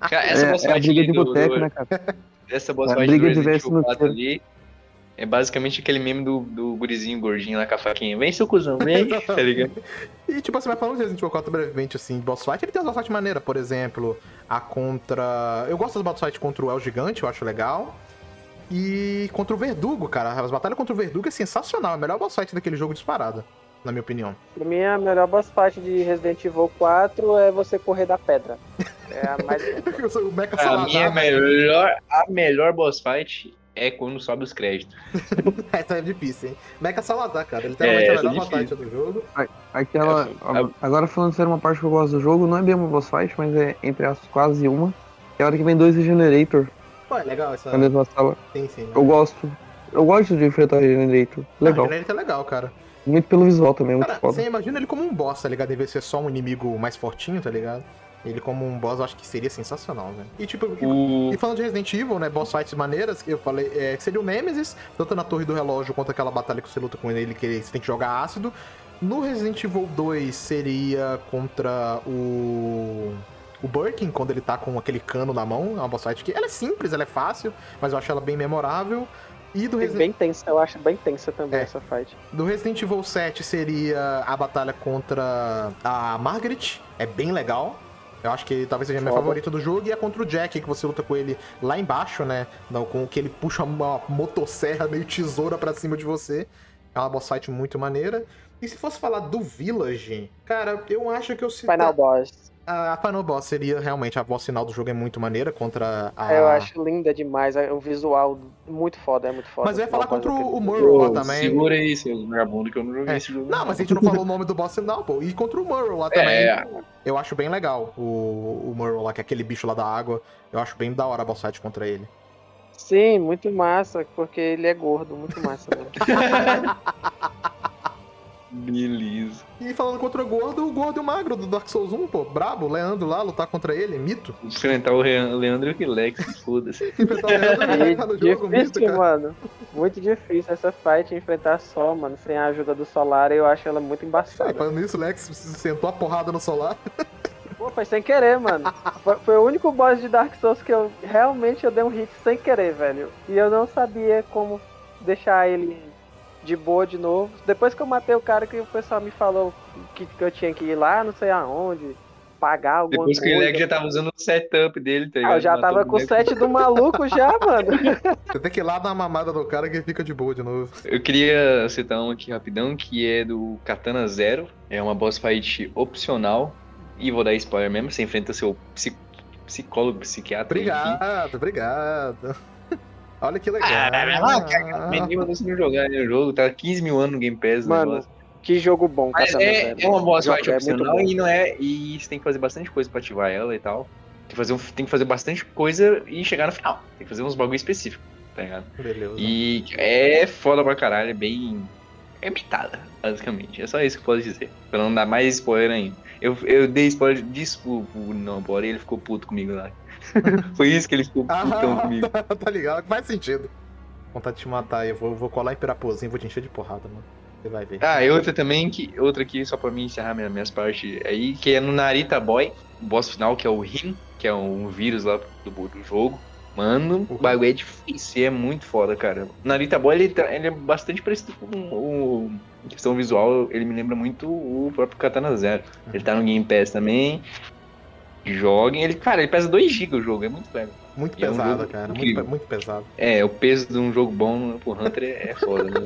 Cara, essa é, boss é a fight briga de do- boteco, do- né, cara? Essa boss É a fight briga do de Resident Evil no 4 ali é basicamente aquele meme do, do gurizinho gordinho lá com a faquinha. Vem, seu cuzão, vem, tá ligado? E, tipo assim, vai falando de Resident Evil 4 brevemente, assim, boss fight, ele tem umas boss fight maneira, por exemplo, a contra... Eu gosto das boss fight contra o El Gigante, eu acho legal. E contra o Verdugo, cara, as batalhas contra o Verdugo é sensacional, é a melhor boss fight daquele jogo disparada, na minha opinião. Pra mim, a melhor boss fight de Resident Evil 4 é você correr da pedra. É a mais. o Mecha A minha melhor, a melhor boss fight é quando sobe os créditos. essa é difícil, hein? Mecha Salazar, cara, literalmente É, a é melhor boss difícil. fight do jogo. Aquela. É, Agora falando sério, uma parte que eu gosto do jogo, não é bem uma boss fight, mas é entre aspas quase uma. É a hora que vem dois Regenerator Pô, é legal essa... na mesma sala. Sim, sim. Eu gosto. Eu gosto de enfrentar Regenerator. Legal. Ah, ele é legal, cara. Muito pelo visual também, muito Cara, foda. você imagina ele como um boss, tá ligado? Em vez de ser só um inimigo mais fortinho, tá ligado? Ele como um boss, eu acho que seria sensacional, velho. E tipo, e- O... e falando de Resident Evil, né, boss fights maneiras, que eu falei, é, que seria o Nemesis, tanto na Torre do Relógio quanto aquela batalha que você luta com ele, que você tem que jogar ácido. No Resident Evil 2 seria contra o... O Birkin, quando ele tá com aquele cano na mão, é uma boss fight que ela é simples, ela é fácil, mas eu acho ela bem memorável. E do Resident bem tensa, eu acho bem tensa também É. essa fight. do Resident Evil 7 seria a batalha contra a Margaret. É bem legal. Eu acho que talvez seja a minha favorita do jogo. E é contra o Jack, que você luta com ele lá embaixo, né? Não, com que ele puxa uma motosserra meio tesoura pra cima de você. É uma boss fight muito maneira. E se fosse falar do Village, cara, eu acho que eu cita... Final Boss. A Final Boss seria realmente a boss final do jogo é muito maneira contra a. Eu acho linda demais, o visual muito foda, é muito foda. Mas eu ia falar contra o, o Murrow lá também. Segura aí, seu vagabundo, que eu não joguei É. esse jogo. Não, mas a gente não falou o nome do boss final, pô. E contra o Murrow lá também. É, Eu acho bem legal o, o Murrow lá, que é aquele bicho lá da água. Eu acho bem da hora a boss fight contra ele. Sim, muito massa, porque ele é gordo, muito massa. Né? beleza. E falando contra o gordo, o gordo e o magro do Dark Souls 1, pô. Brabo, Leandro lá, lutar contra ele, mito. Enfrentar o Leandro e o Relax, foda-se. Enfrentar o Leandro e no jogo, mito, difícil, cara. mano. Muito difícil essa fight enfrentar só, mano. Sem a ajuda do Solar, eu acho ela muito embaçada. falando nisso, o Lex sentou a porrada no solar. Pô, foi sem querer, mano. Foi, foi o único boss de Dark Souls que eu realmente eu dei um hit sem querer, velho. E eu não sabia como deixar ele de boa de novo. Depois que eu matei o cara que o pessoal me falou que, que eu tinha que ir lá, não sei aonde, pagar alguma Depois que o coisa. Relax já tava usando o setup dele, tá Ah, ligado? eu já tava com o set do maluco já, mano. Você tem que ir lá dar uma mamada no cara que fica de boa de novo. Eu queria citar um aqui rapidão, que é do Katana Zero. É uma boss fight opcional. E vou dar spoiler mesmo, você enfrenta seu psi- psicólogo, psiquiatra. Obrigado, obrigado. Olha que legal. Ah, cara. Menino, você não jogar no jogo, tá 15 mil anos no Game Pass. Mano, negócio. Que jogo bom, Mas é, é uma boss Jogo fight é opcional e não é. E você tem que fazer bastante coisa pra ativar ela e tal. Tem que fazer, um- tem que fazer bastante coisa e chegar no final. Tem que fazer uns bagulho específico, tá ligado? Beleza. E é foda pra caralho, é bem. É mitada, basicamente. É só isso que eu posso dizer. Pra não dar mais spoiler ainda. Eu, eu dei spoiler disso pro, pro não, bora e ele ficou puto comigo lá. Foi isso que ele ficou putão comigo. Ah, tá ligado? Faz sentido. Vontade de te matar, eu vou, eu vou colar em Pirapozinho, vou te encher de porrada, mano. Você vai ver. Ah, e outra também, que, outra aqui, só pra mim encerrar minha- minhas partes aí, que é no Narita Boy, o boss final, que é o Rin, que é um vírus lá do, do jogo. Mano, o bagulho é difícil, é muito foda, cara. O Narita Boy, ele, tá- ele é bastante parecido com o... Em questão visual, ele me lembra muito o próprio Katana Zero. Ele tá no Game Pass também. Joguem. Ele, cara, ele pesa 2GB o jogo, é muito leve. Muito E é um pesado, jogo cara. Muito, muito pesado. É, o peso de um jogo bom pro Hunter é, é foda, né?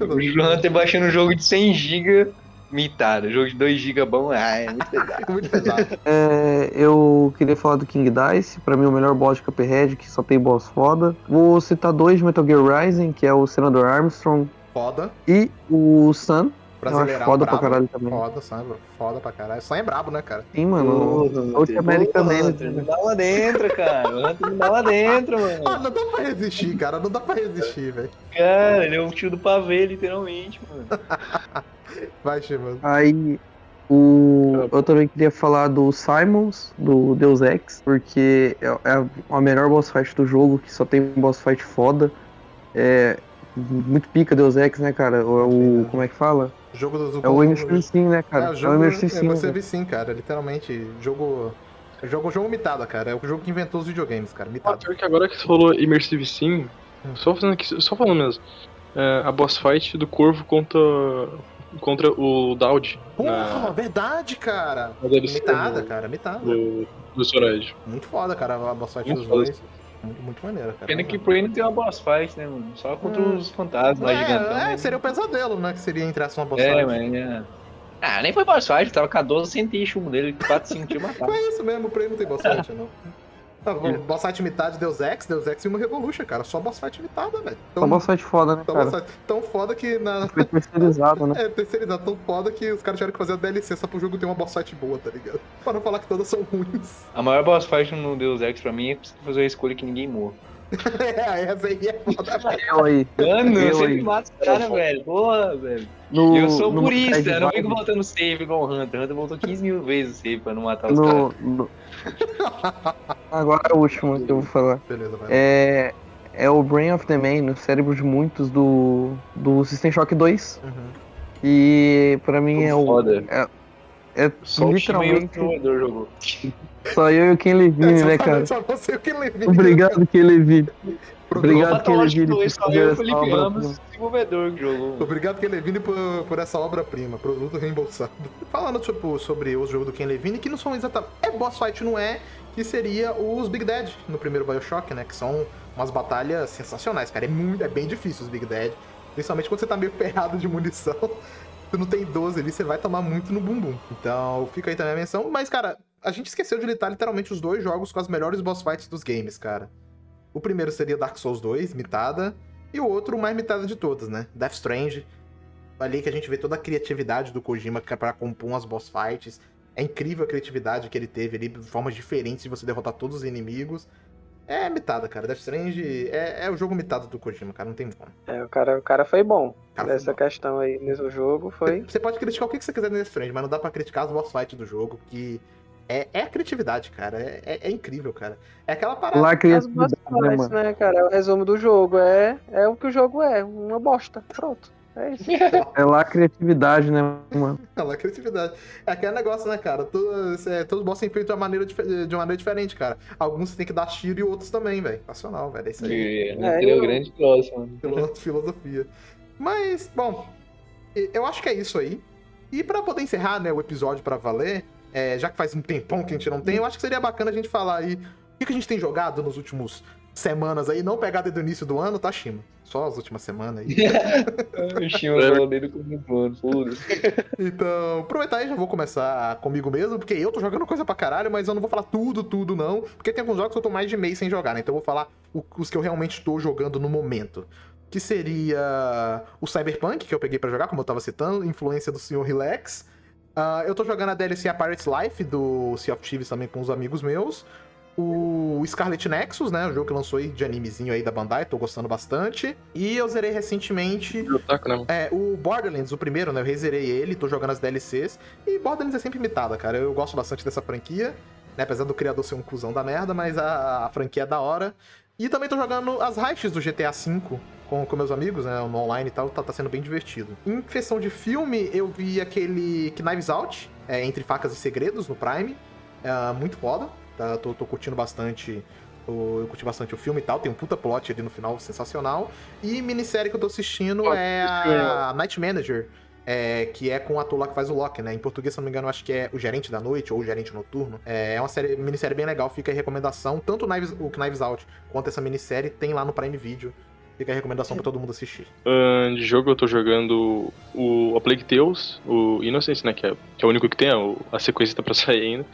o Hunter baixando um jogo de 100GB, mitado. Jogo de 2GB bom, ah, é muito pesado. Muito pesado. É, eu queria falar do King Dice, pra mim o melhor boss de Cuphead, que só tem boss foda. Vou citar dois de Metal Gear Rising, que é o Senador Armstrong Foda. e o Sun. Eu acho Brasileirão. foda pra brabo. caralho também. Foda, Sam, foda pra caralho. Sam é brabo, né, cara? Sim, mano. O South America Ô, Man. Hunter, me dá lá dentro, cara. O Hunter me dá lá dentro, Ah, mano. não dá pra resistir, cara. Não dá pra resistir, velho. Cara, ele é o tio do pavê, literalmente, mano. Vai, Shimano. Aí o eu também queria falar do Simons, do Deus Ex, porque é, é a melhor boss fight do jogo, que só tem boss fight foda. É muito pica Deus Ex, né, cara? É o como é que fala? Jogo do É o Immersive Sim, né, cara? É, É, o o jogo Immersive é Sim. você né? vê sim, cara. Literalmente, jogo. Jogo, jogo mitado, cara. É o jogo que inventou os videogames, cara. Ah, Mitado. pior que agora que você falou Immersive Sim, só, fazendo aqui, só falando mesmo. é, a boss fight do Corvo contra, contra o Daud Porra, na, verdade, cara. Mitada, do, cara. Mitada. do, do Sorage. Muito foda, cara. A boss fight Muito dos foda. dois. Muito, muito maneiro, cara. Pena que por aí não tem uma boss fight, né, mano? Só contra Hum. os fantasmas gigantão. É, é, né? seria o pesadelo, né? Que seria essa uma boss É, fight. mas. É. Ah, nem foi boss fight, tava com a 12 senti chumbo dele, 4, 5 tinha matado. Mas é isso mesmo, por aí não tem boss fight, não. Não, boss fight mitade Deus Ex, Deus Ex e uma Revolution, cara. Só boss fight mitada, velho. Só boss fight foda, né, tão, cara? boss fight tão foda que na. Foi terceirizado, né? É, terceirizado tão foda que os caras tiveram que fazer a DLC só pro jogo ter uma boss fight boa, tá ligado? Pra não falar que todas são ruins. A maior boss fight no Deus Ex pra mim é fazer a escolha que ninguém morra. É, essa aí é foda. Eu aí. Mano, eu Eu sempre aí. mato os caras, velho. Porra, velho. No, eu sou no purista, eu não fico voltando save igual o Hunter. O Hunter voltou 15 mil vezes o save pra não matar os no, caras. no- Agora a última que eu vou falar. Beleza, vai. É, é o Brain of the Man, o cérebro de muitos do, do System Shock 2. Uhum. E pra mim é o. Foda. É, é Só o time e o literalmente desenvolvedor jogou. só eu e o Ken Levine, né, cara? Só você e o Ken Levine. Obrigado, Ken Levine. Obrigado, Opa, Ken Levine, e o. Obrigado, Ken Levine, por, por essa obra-prima, produto reembolsado. Falando tipo, sobre os jogos do Ken Levine, que não são exatamente. É boss fight, não é? Que seria os Big Dead no primeiro Bioshock, né? Que são umas batalhas sensacionais, cara. É, muito, é bem difícil os Big Dead. Principalmente quando você tá meio ferrado de munição. Você não tem 12 ali, você vai tomar muito no bumbum. Então, fica aí também a menção. Mas, cara, a gente esqueceu de listar literalmente os dois jogos com as melhores boss fights dos games, cara. O primeiro seria Dark Souls 2, mitada. E o outro, o mais mitada de todas, né? Death Strange. Ali que a gente vê toda a criatividade do Kojima é pra compor umas boss fights. É incrível a criatividade que ele teve ali, formas diferentes de você derrotar todos os inimigos. É mitada, cara. Death Strange é, é o jogo mitado do Kojima, cara. Não tem como. É, o cara, o cara foi bom Cara, foi nessa bom. questão aí nesse jogo. Foi. Você pode criticar o que você quiser no Death Strange, mas não dá pra criticar as boss fights do jogo, que é, é a criatividade, cara. É, é- é incrível, cara. É aquela parada. Lá a As boas né, partes, mano? né, cara? É o resumo do jogo. É, é o que o jogo é, uma bosta. Pronto. É isso. É lá a criatividade, né, mano? É criatividade. É aquele negócio, né, cara? Todos, é, todos os boss são feitos de uma maneira, de uma maneira diferente, cara. Alguns você tem que dar tiro e outros também, velho. Nacional, velho. É isso aí. É, é eu- o grande próximo, mano. Filo- Filosofia. Mas, bom, eu acho que é isso aí. E pra poder encerrar, né, o episódio pra valer, é, já que faz um tempão que a gente não tem, eu acho que seria bacana a gente falar aí o que, que a gente tem jogado nos últimos semanas aí, não pegar desde o início do ano, tá, Shima? Só as últimas semanas aí. O Shima falou dele como um ano, foda-se. Então, aproveitar aí, já vou começar comigo mesmo, porque eu tô jogando coisa pra caralho, mas eu não vou falar tudo, tudo não, porque tem alguns jogos que eu tô mais de mês sem jogar, né? Então eu vou falar o- os que eu realmente tô jogando no momento. Que seria o Cyberpunk, que eu peguei pra jogar, como eu tava citando, influência do Sr. Relax. Ah, eu tô jogando a DLC A Pirate's Life, do Sea of Thieves também com os amigos meus. O Scarlet Nexus, né? O jogo que lançou aí de animezinho aí da Bandai, tô gostando bastante. E eu zerei recentemente né, é, o Borderlands, o primeiro, né? Eu rezerei ele, tô jogando as DLCs. E Borderlands é sempre imitada, cara. Eu gosto bastante dessa franquia, né? Apesar do criador ser um cuzão da merda, mas a, a franquia é da hora. E também tô jogando as heists do GTA V com, com meus amigos, né? No online e tal, tá, tá sendo bem divertido. Em questão de filme, eu vi aquele Knives Out, é, Entre Facas e Segredos, no Prime. é muito foda. Tá? Tô, tô curtindo bastante. o- Eu curti bastante o filme e tal. Tem um puta plot ali no final sensacional. E minissérie que eu tô assistindo é a Night Manager. é, que é com o ator lá que faz o Loki, né? Em português, se não me engano, acho que é o Gerente da Noite ou o Gerente Noturno. É, é uma série, minissérie bem legal, fica aí recomendação. Tanto o Knives, o Knives Out quanto essa minissérie tem lá no Prime Video. Fica a recomendação pra todo mundo assistir. Ahn, de jogo eu tô jogando o A Plague Tales, o Innocence, né? Que é, que é o único que tem, a, a sequência tá pra sair ainda.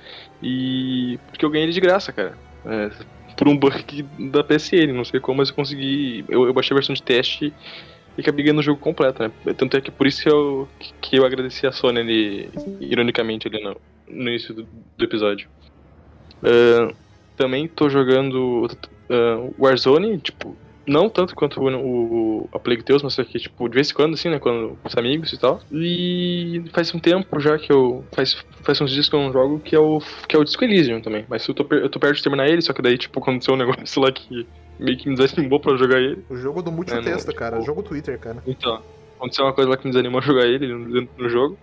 E. Porque eu ganhei ele de graça, cara. É, por um bug da PSN, não sei como, mas eu consegui. Eu, eu baixei a versão de teste e acabei ganhando o jogo completo, né? Tanto é que por isso que eu, que eu agradeci a Sony ali, ironicamente, ali no, no início do, do episódio. Ahn, também tô jogando ahn, Warzone, tipo, não tanto quanto o, o a Plague Tales, mas aqui, tipo, de vez em quando, assim, né? Quando os amigos e tal. E faz um tempo já que eu. Faz, faz uns dias que eu não jogo, que é o, que é o Disco Elysium também. Mas eu tô, eu tô perto de terminar ele, só que daí, tipo, aconteceu um negócio lá que meio que me desanimou pra jogar ele. O jogo do multitexto, É, não, cara. tipo- O jogo Twitter, cara. Então, aconteceu uma coisa lá que me desanimou a jogar ele no, no jogo.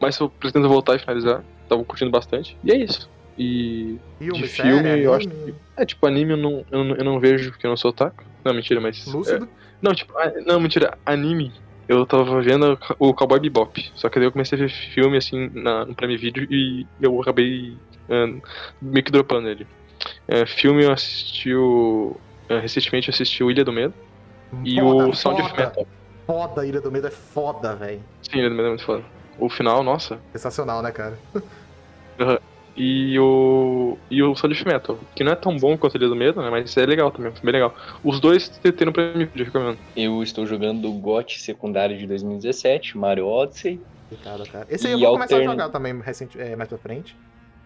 Mas eu pretendo voltar e finalizar. Tava curtindo bastante. E é isso. E. Filme, de filme, eu acho anime, É, tipo, anime eu não, eu não, eu não vejo porque eu não sou otaku. Não, mentira, mas. é, Lúcido. Não, tipo, ah, não, mentira, anime. Eu tava vendo o Cowboy Bebop. Só que daí eu comecei a ver filme assim na, no Prime Video e eu acabei ah, meio que dropando ele. É, filme eu assisti o. ah, recentemente eu assisti o Ilha do Medo e Foda, o Sound of Metal. Foda, Ilha do Medo é foda, velho. Sim, Ilha do Medo é muito foda. O final, nossa. Sensacional, né, cara? E o. E o Sound of Metal, que não é tão bom quanto o Ilha do Medo, né? Mas é legal também, bem legal. Os dois tem tem no Prime Video, eu recomendo. Eu estou jogando o GOT secundário de 2017, Mario Odyssey. Cara. Esse aí eu vou começar a jogar também recente, é, mais pra frente.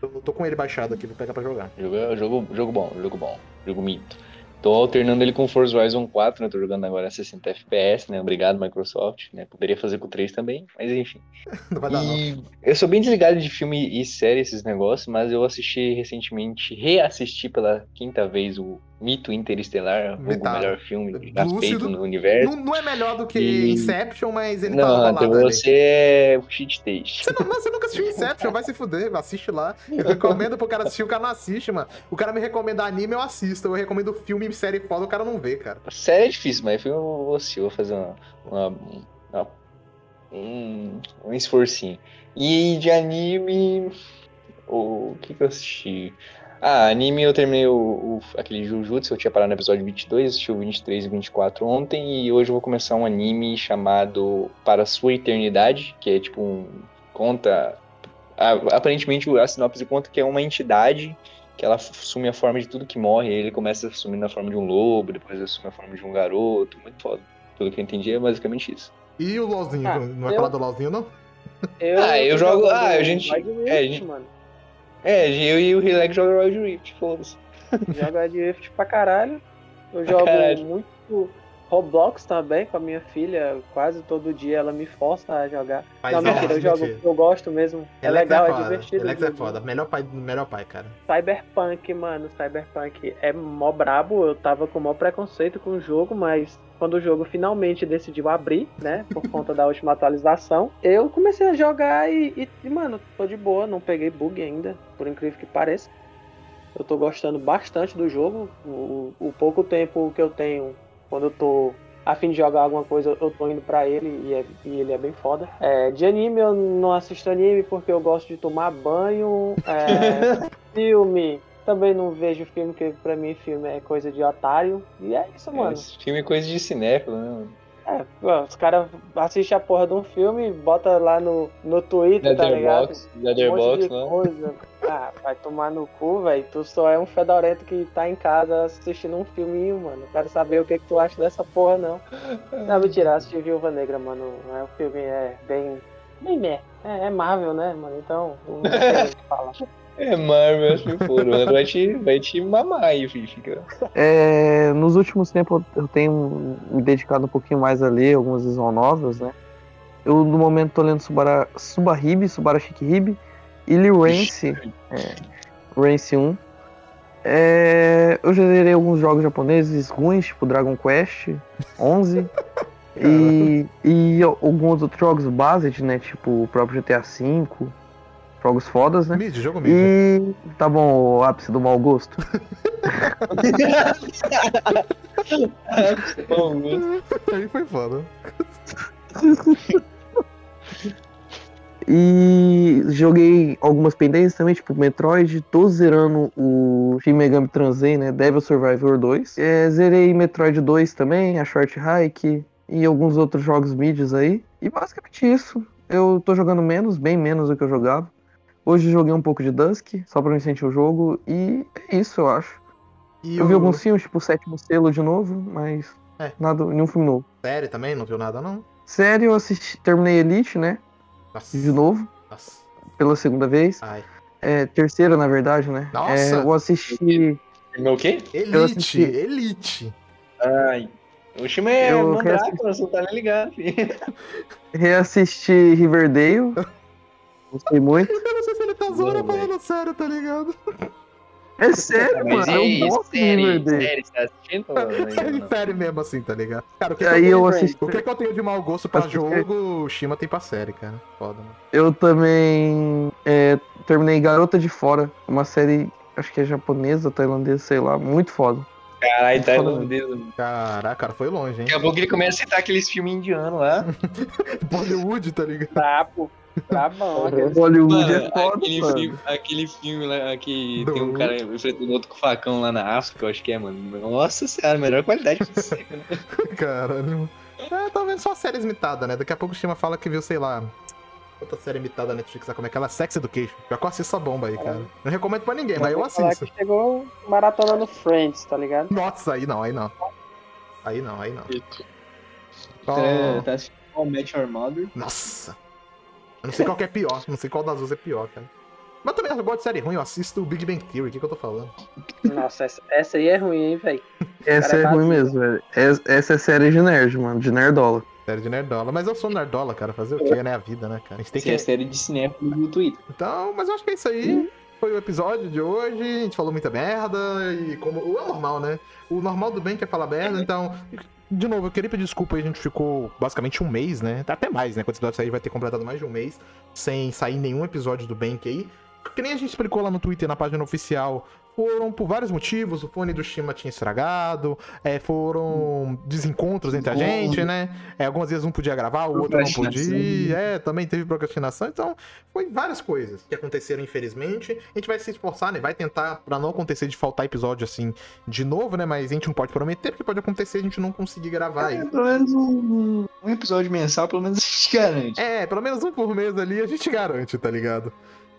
Eu tô com ele baixado aqui, vou pegar pra jogar. Jogo, jogo, jogo bom, jogo bom, jogo mito. Tô alternando ele com Forza Horizon 4, né? Tô jogando agora a 60 FPS, né? Obrigado, Microsoft, né? Poderia fazer com o 3 também, mas enfim. Não vai dar, não. E eu sou bem desligado de filme e série, esses negócios, mas eu assisti recentemente, reassisti pela quinta vez o Mito Interestelar, o melhor filme feito no universo. Não, não é melhor do que E- Inception, mas ele tá Não, Hunter, ali. você é shit taste. Você, não, você nunca assistiu Inception, vai se fuder, assiste lá. Eu recomendo pro cara assistir, o cara não assiste, mano. O cara me recomenda anime, eu assisto. Eu recomendo filme e série foda, o cara não vê, cara. Série é difícil, mas filme eu vou assistir, vou fazer uma, uma- uma- um, um esforcinho. E de anime. O que, que eu assisti? Ah, anime eu terminei o, o- aquele Jujutsu, eu tinha parado no episódio 22, assisti o 23 e 24 ontem, e hoje eu vou começar um anime chamado Para a Sua Eternidade, que é tipo um. conta. a- aparentemente a sinopse conta que é uma entidade que ela assume a forma de tudo que morre, ele começa assumindo a forma de um lobo, depois assume a forma de um garoto, muito foda. Pelo que eu entendi é basicamente isso. E o LOLzinho, Ah, não vai eu- falar do LOLzinho, não? Eu, Ah, eu jogo- jogando ah, a gente- é, a gente- mano. É, eu e o Relax jogam Wild Rift, foda-se. Jogo Wild Rift pra caralho. Eu jogo caralho. muito Roblox também com a minha filha. Quase todo dia ela me força a jogar. Mas não, mentira, eu jogo, mentira. eu gosto mesmo. É Elex legal, é, foda. divertido. Elex é foda. Melhor pai, melhor pai, cara. Cyberpunk, mano, Cyberpunk é mó brabo. Eu tava com mó preconceito com o jogo, mas quando o jogo finalmente decidiu abrir, né, por conta da última atualização, eu comecei a jogar e, e- e, mano, tô de boa, não peguei bug ainda, por incrível que pareça. Eu tô gostando bastante do jogo. O, o pouco tempo que eu tenho, quando eu tô a fim de jogar alguma coisa, eu tô indo pra ele e, é- e ele é bem foda. É, de anime eu não assisto anime porque eu gosto de tomar banho. É, filme, também não vejo filme, porque pra mim filme é coisa de otário. E é isso, mano. Esse filme é coisa de cinéfilo, né? mano? É, os caras assistem a porra de um filme, bota lá no, no Twitter, tá ligado? Letterboxd, Um monte de né? coisa. Ah, vai tomar no cu, velho. Tu só é um fedorento que tá em casa assistindo um filminho, mano. Quero saber o que, que tu acha dessa porra, não. Não, mentira, assisti Viúva Negra, mano. É, o filme é bem. bem meh. É, é Marvel, né, mano? Então, não tem o que falar. É Marvel, acho que for. Vai te, vai te mamar aí. Fica... É, nos últimos tempos eu tenho me dedicado um pouquinho mais a ler algumas visual novels, né? Eu no momento tô lendo Subara, Subaribe, Subarashikiribe e Lirance, é, Rance 1. É, eu já zerei alguns jogos japoneses ruins, tipo Dragon Quest 11 e, e alguns outros jogos Based, né? Tipo o próprio GTA V, Jogos fodas, né? Mid, jogo mid. E tá bom, o ápice do mau gosto. Bom, né? Aí foi foda. E joguei algumas pendências também, tipo Metroid, tô zerando o Shin Megami Transei, né? Devil Survivor 2. É, zerei Metroid 2 também, a Short Hike e alguns outros jogos mídias aí. E basicamente isso. Eu tô jogando menos, bem menos do que eu jogava. Hoje joguei um pouco de Dusk, só pra me sentir o jogo, e é isso, eu acho. E eu vi o- alguns filmes, tipo o Sétimo Selo de novo, mas É. nada, nenhum filme novo. Série também, não viu nada, não? Sério, eu assisti, terminei Elite, né? Nossa. De novo, Nossa. pela segunda vez. Ai. É, terceira, na verdade, né? Nossa! É, eu assisti. O quê? Elite, assisti. Elite. Ai. O time é Eu mandrake, você não tá nem ligado, filho. Reassisti Riverdale. Gostei muito. Eu não sei se ele tá zoando falando sério, tá ligado? É sério, Mas mano. de série, Riverdale. série, você tá assistindo? não? sério mesmo assim, tá ligado? Cara, o que, E que aí eu, eu assisti. o que, que eu tenho de mau gosto pra Assisti. jogo, o Shima tem pra série, cara. Foda, mano. Eu também é, terminei Garota de Fora, uma série, acho que é japonesa, tailandesa, sei lá, muito foda. Caralho, tá mano. Caraca, cara, foi longe, hein? Daqui a pouco ele começa a citar aqueles filmes indianos lá. Bollywood, tá ligado? Brabo. Brabão. Aquele- Bollywood Mano, é foda, aquele, mano. filme, aquele filme lá que tem um cara enfrentando outro com facão lá na África, eu acho que é, mano. Nossa senhora, melhor qualidade possível. né? Caralho. É, tá vendo só séries imitadas, né? Daqui a pouco o Shima fala que viu, sei lá. Outra série imitada da Netflix, sabe como é que ela? Sex Education. Já que eu assisto essa bomba aí, cara. Não recomendo pra ninguém, mas eu assisto. que chegou maratona no Friends, tá ligado? Nossa, aí não, aí não. Aí não, aí não. Ó, É, tá assistindo Match Your Mother. Nossa. Eu não sei qual que é pior. Não sei qual das duas é pior, cara. Mas também eu gosto de série ruim, eu assisto o Big Bang Theory. O que, que eu tô falando? Nossa, essa, essa aí é ruim, hein, velho. Essa é é ruim mesmo, velho. Es- Essa é série de nerd, mano, de nerdola. Série de nerdola. Mas eu sou nerdola, cara. Fazer o quê, né? A vida, né, cara? A gente tem que é que. série de cinéfilo no Twitter. Então, mas eu acho que é isso aí. Foi o episódio de hoje. A gente falou muita merda. E como. O é normal, né? O normal do bem que é falar merda. Então, de novo, eu queria pedir desculpa aí. A gente ficou basicamente um mês, né? Até mais, né? Quando esse episódio sair, vai ter completado mais de um mês. Sem sair nenhum episódio do Bank aí. Que nem a gente explicou lá no Twitter, na página oficial. Foram por vários motivos. O fone do Shima tinha estragado. é, foram desencontros entre a gente, né? É, algumas vezes um podia gravar, o outro não podia. É, também teve procrastinação. Então, foi várias coisas que aconteceram, infelizmente. A gente vai se esforçar, né? Vai tentar pra não acontecer de faltar episódio assim de novo, né? Mas a gente não pode prometer, porque pode acontecer a gente não conseguir gravar aí. É, pelo menos um, um episódio mensal, pelo menos a gente garante. É, pelo menos um por mês ali a gente garante, tá ligado?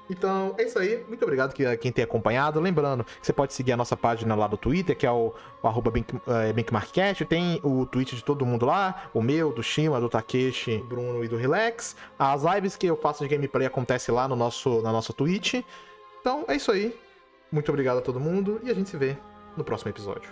Então, é isso aí. Muito obrigado a quem tem acompanhado. Lembrando que você pode seguir a nossa página lá do Twitter, que é o, o arroba eh, BankMarkCast. Tem o tweet de todo mundo lá. O meu, do Shima, do Takeshi, do Bruno e do Relax. As lives que eu faço de gameplay acontecem lá no nosso, na nossa Twitch. Então, é isso aí. Muito obrigado a todo mundo e a gente se vê no próximo episódio.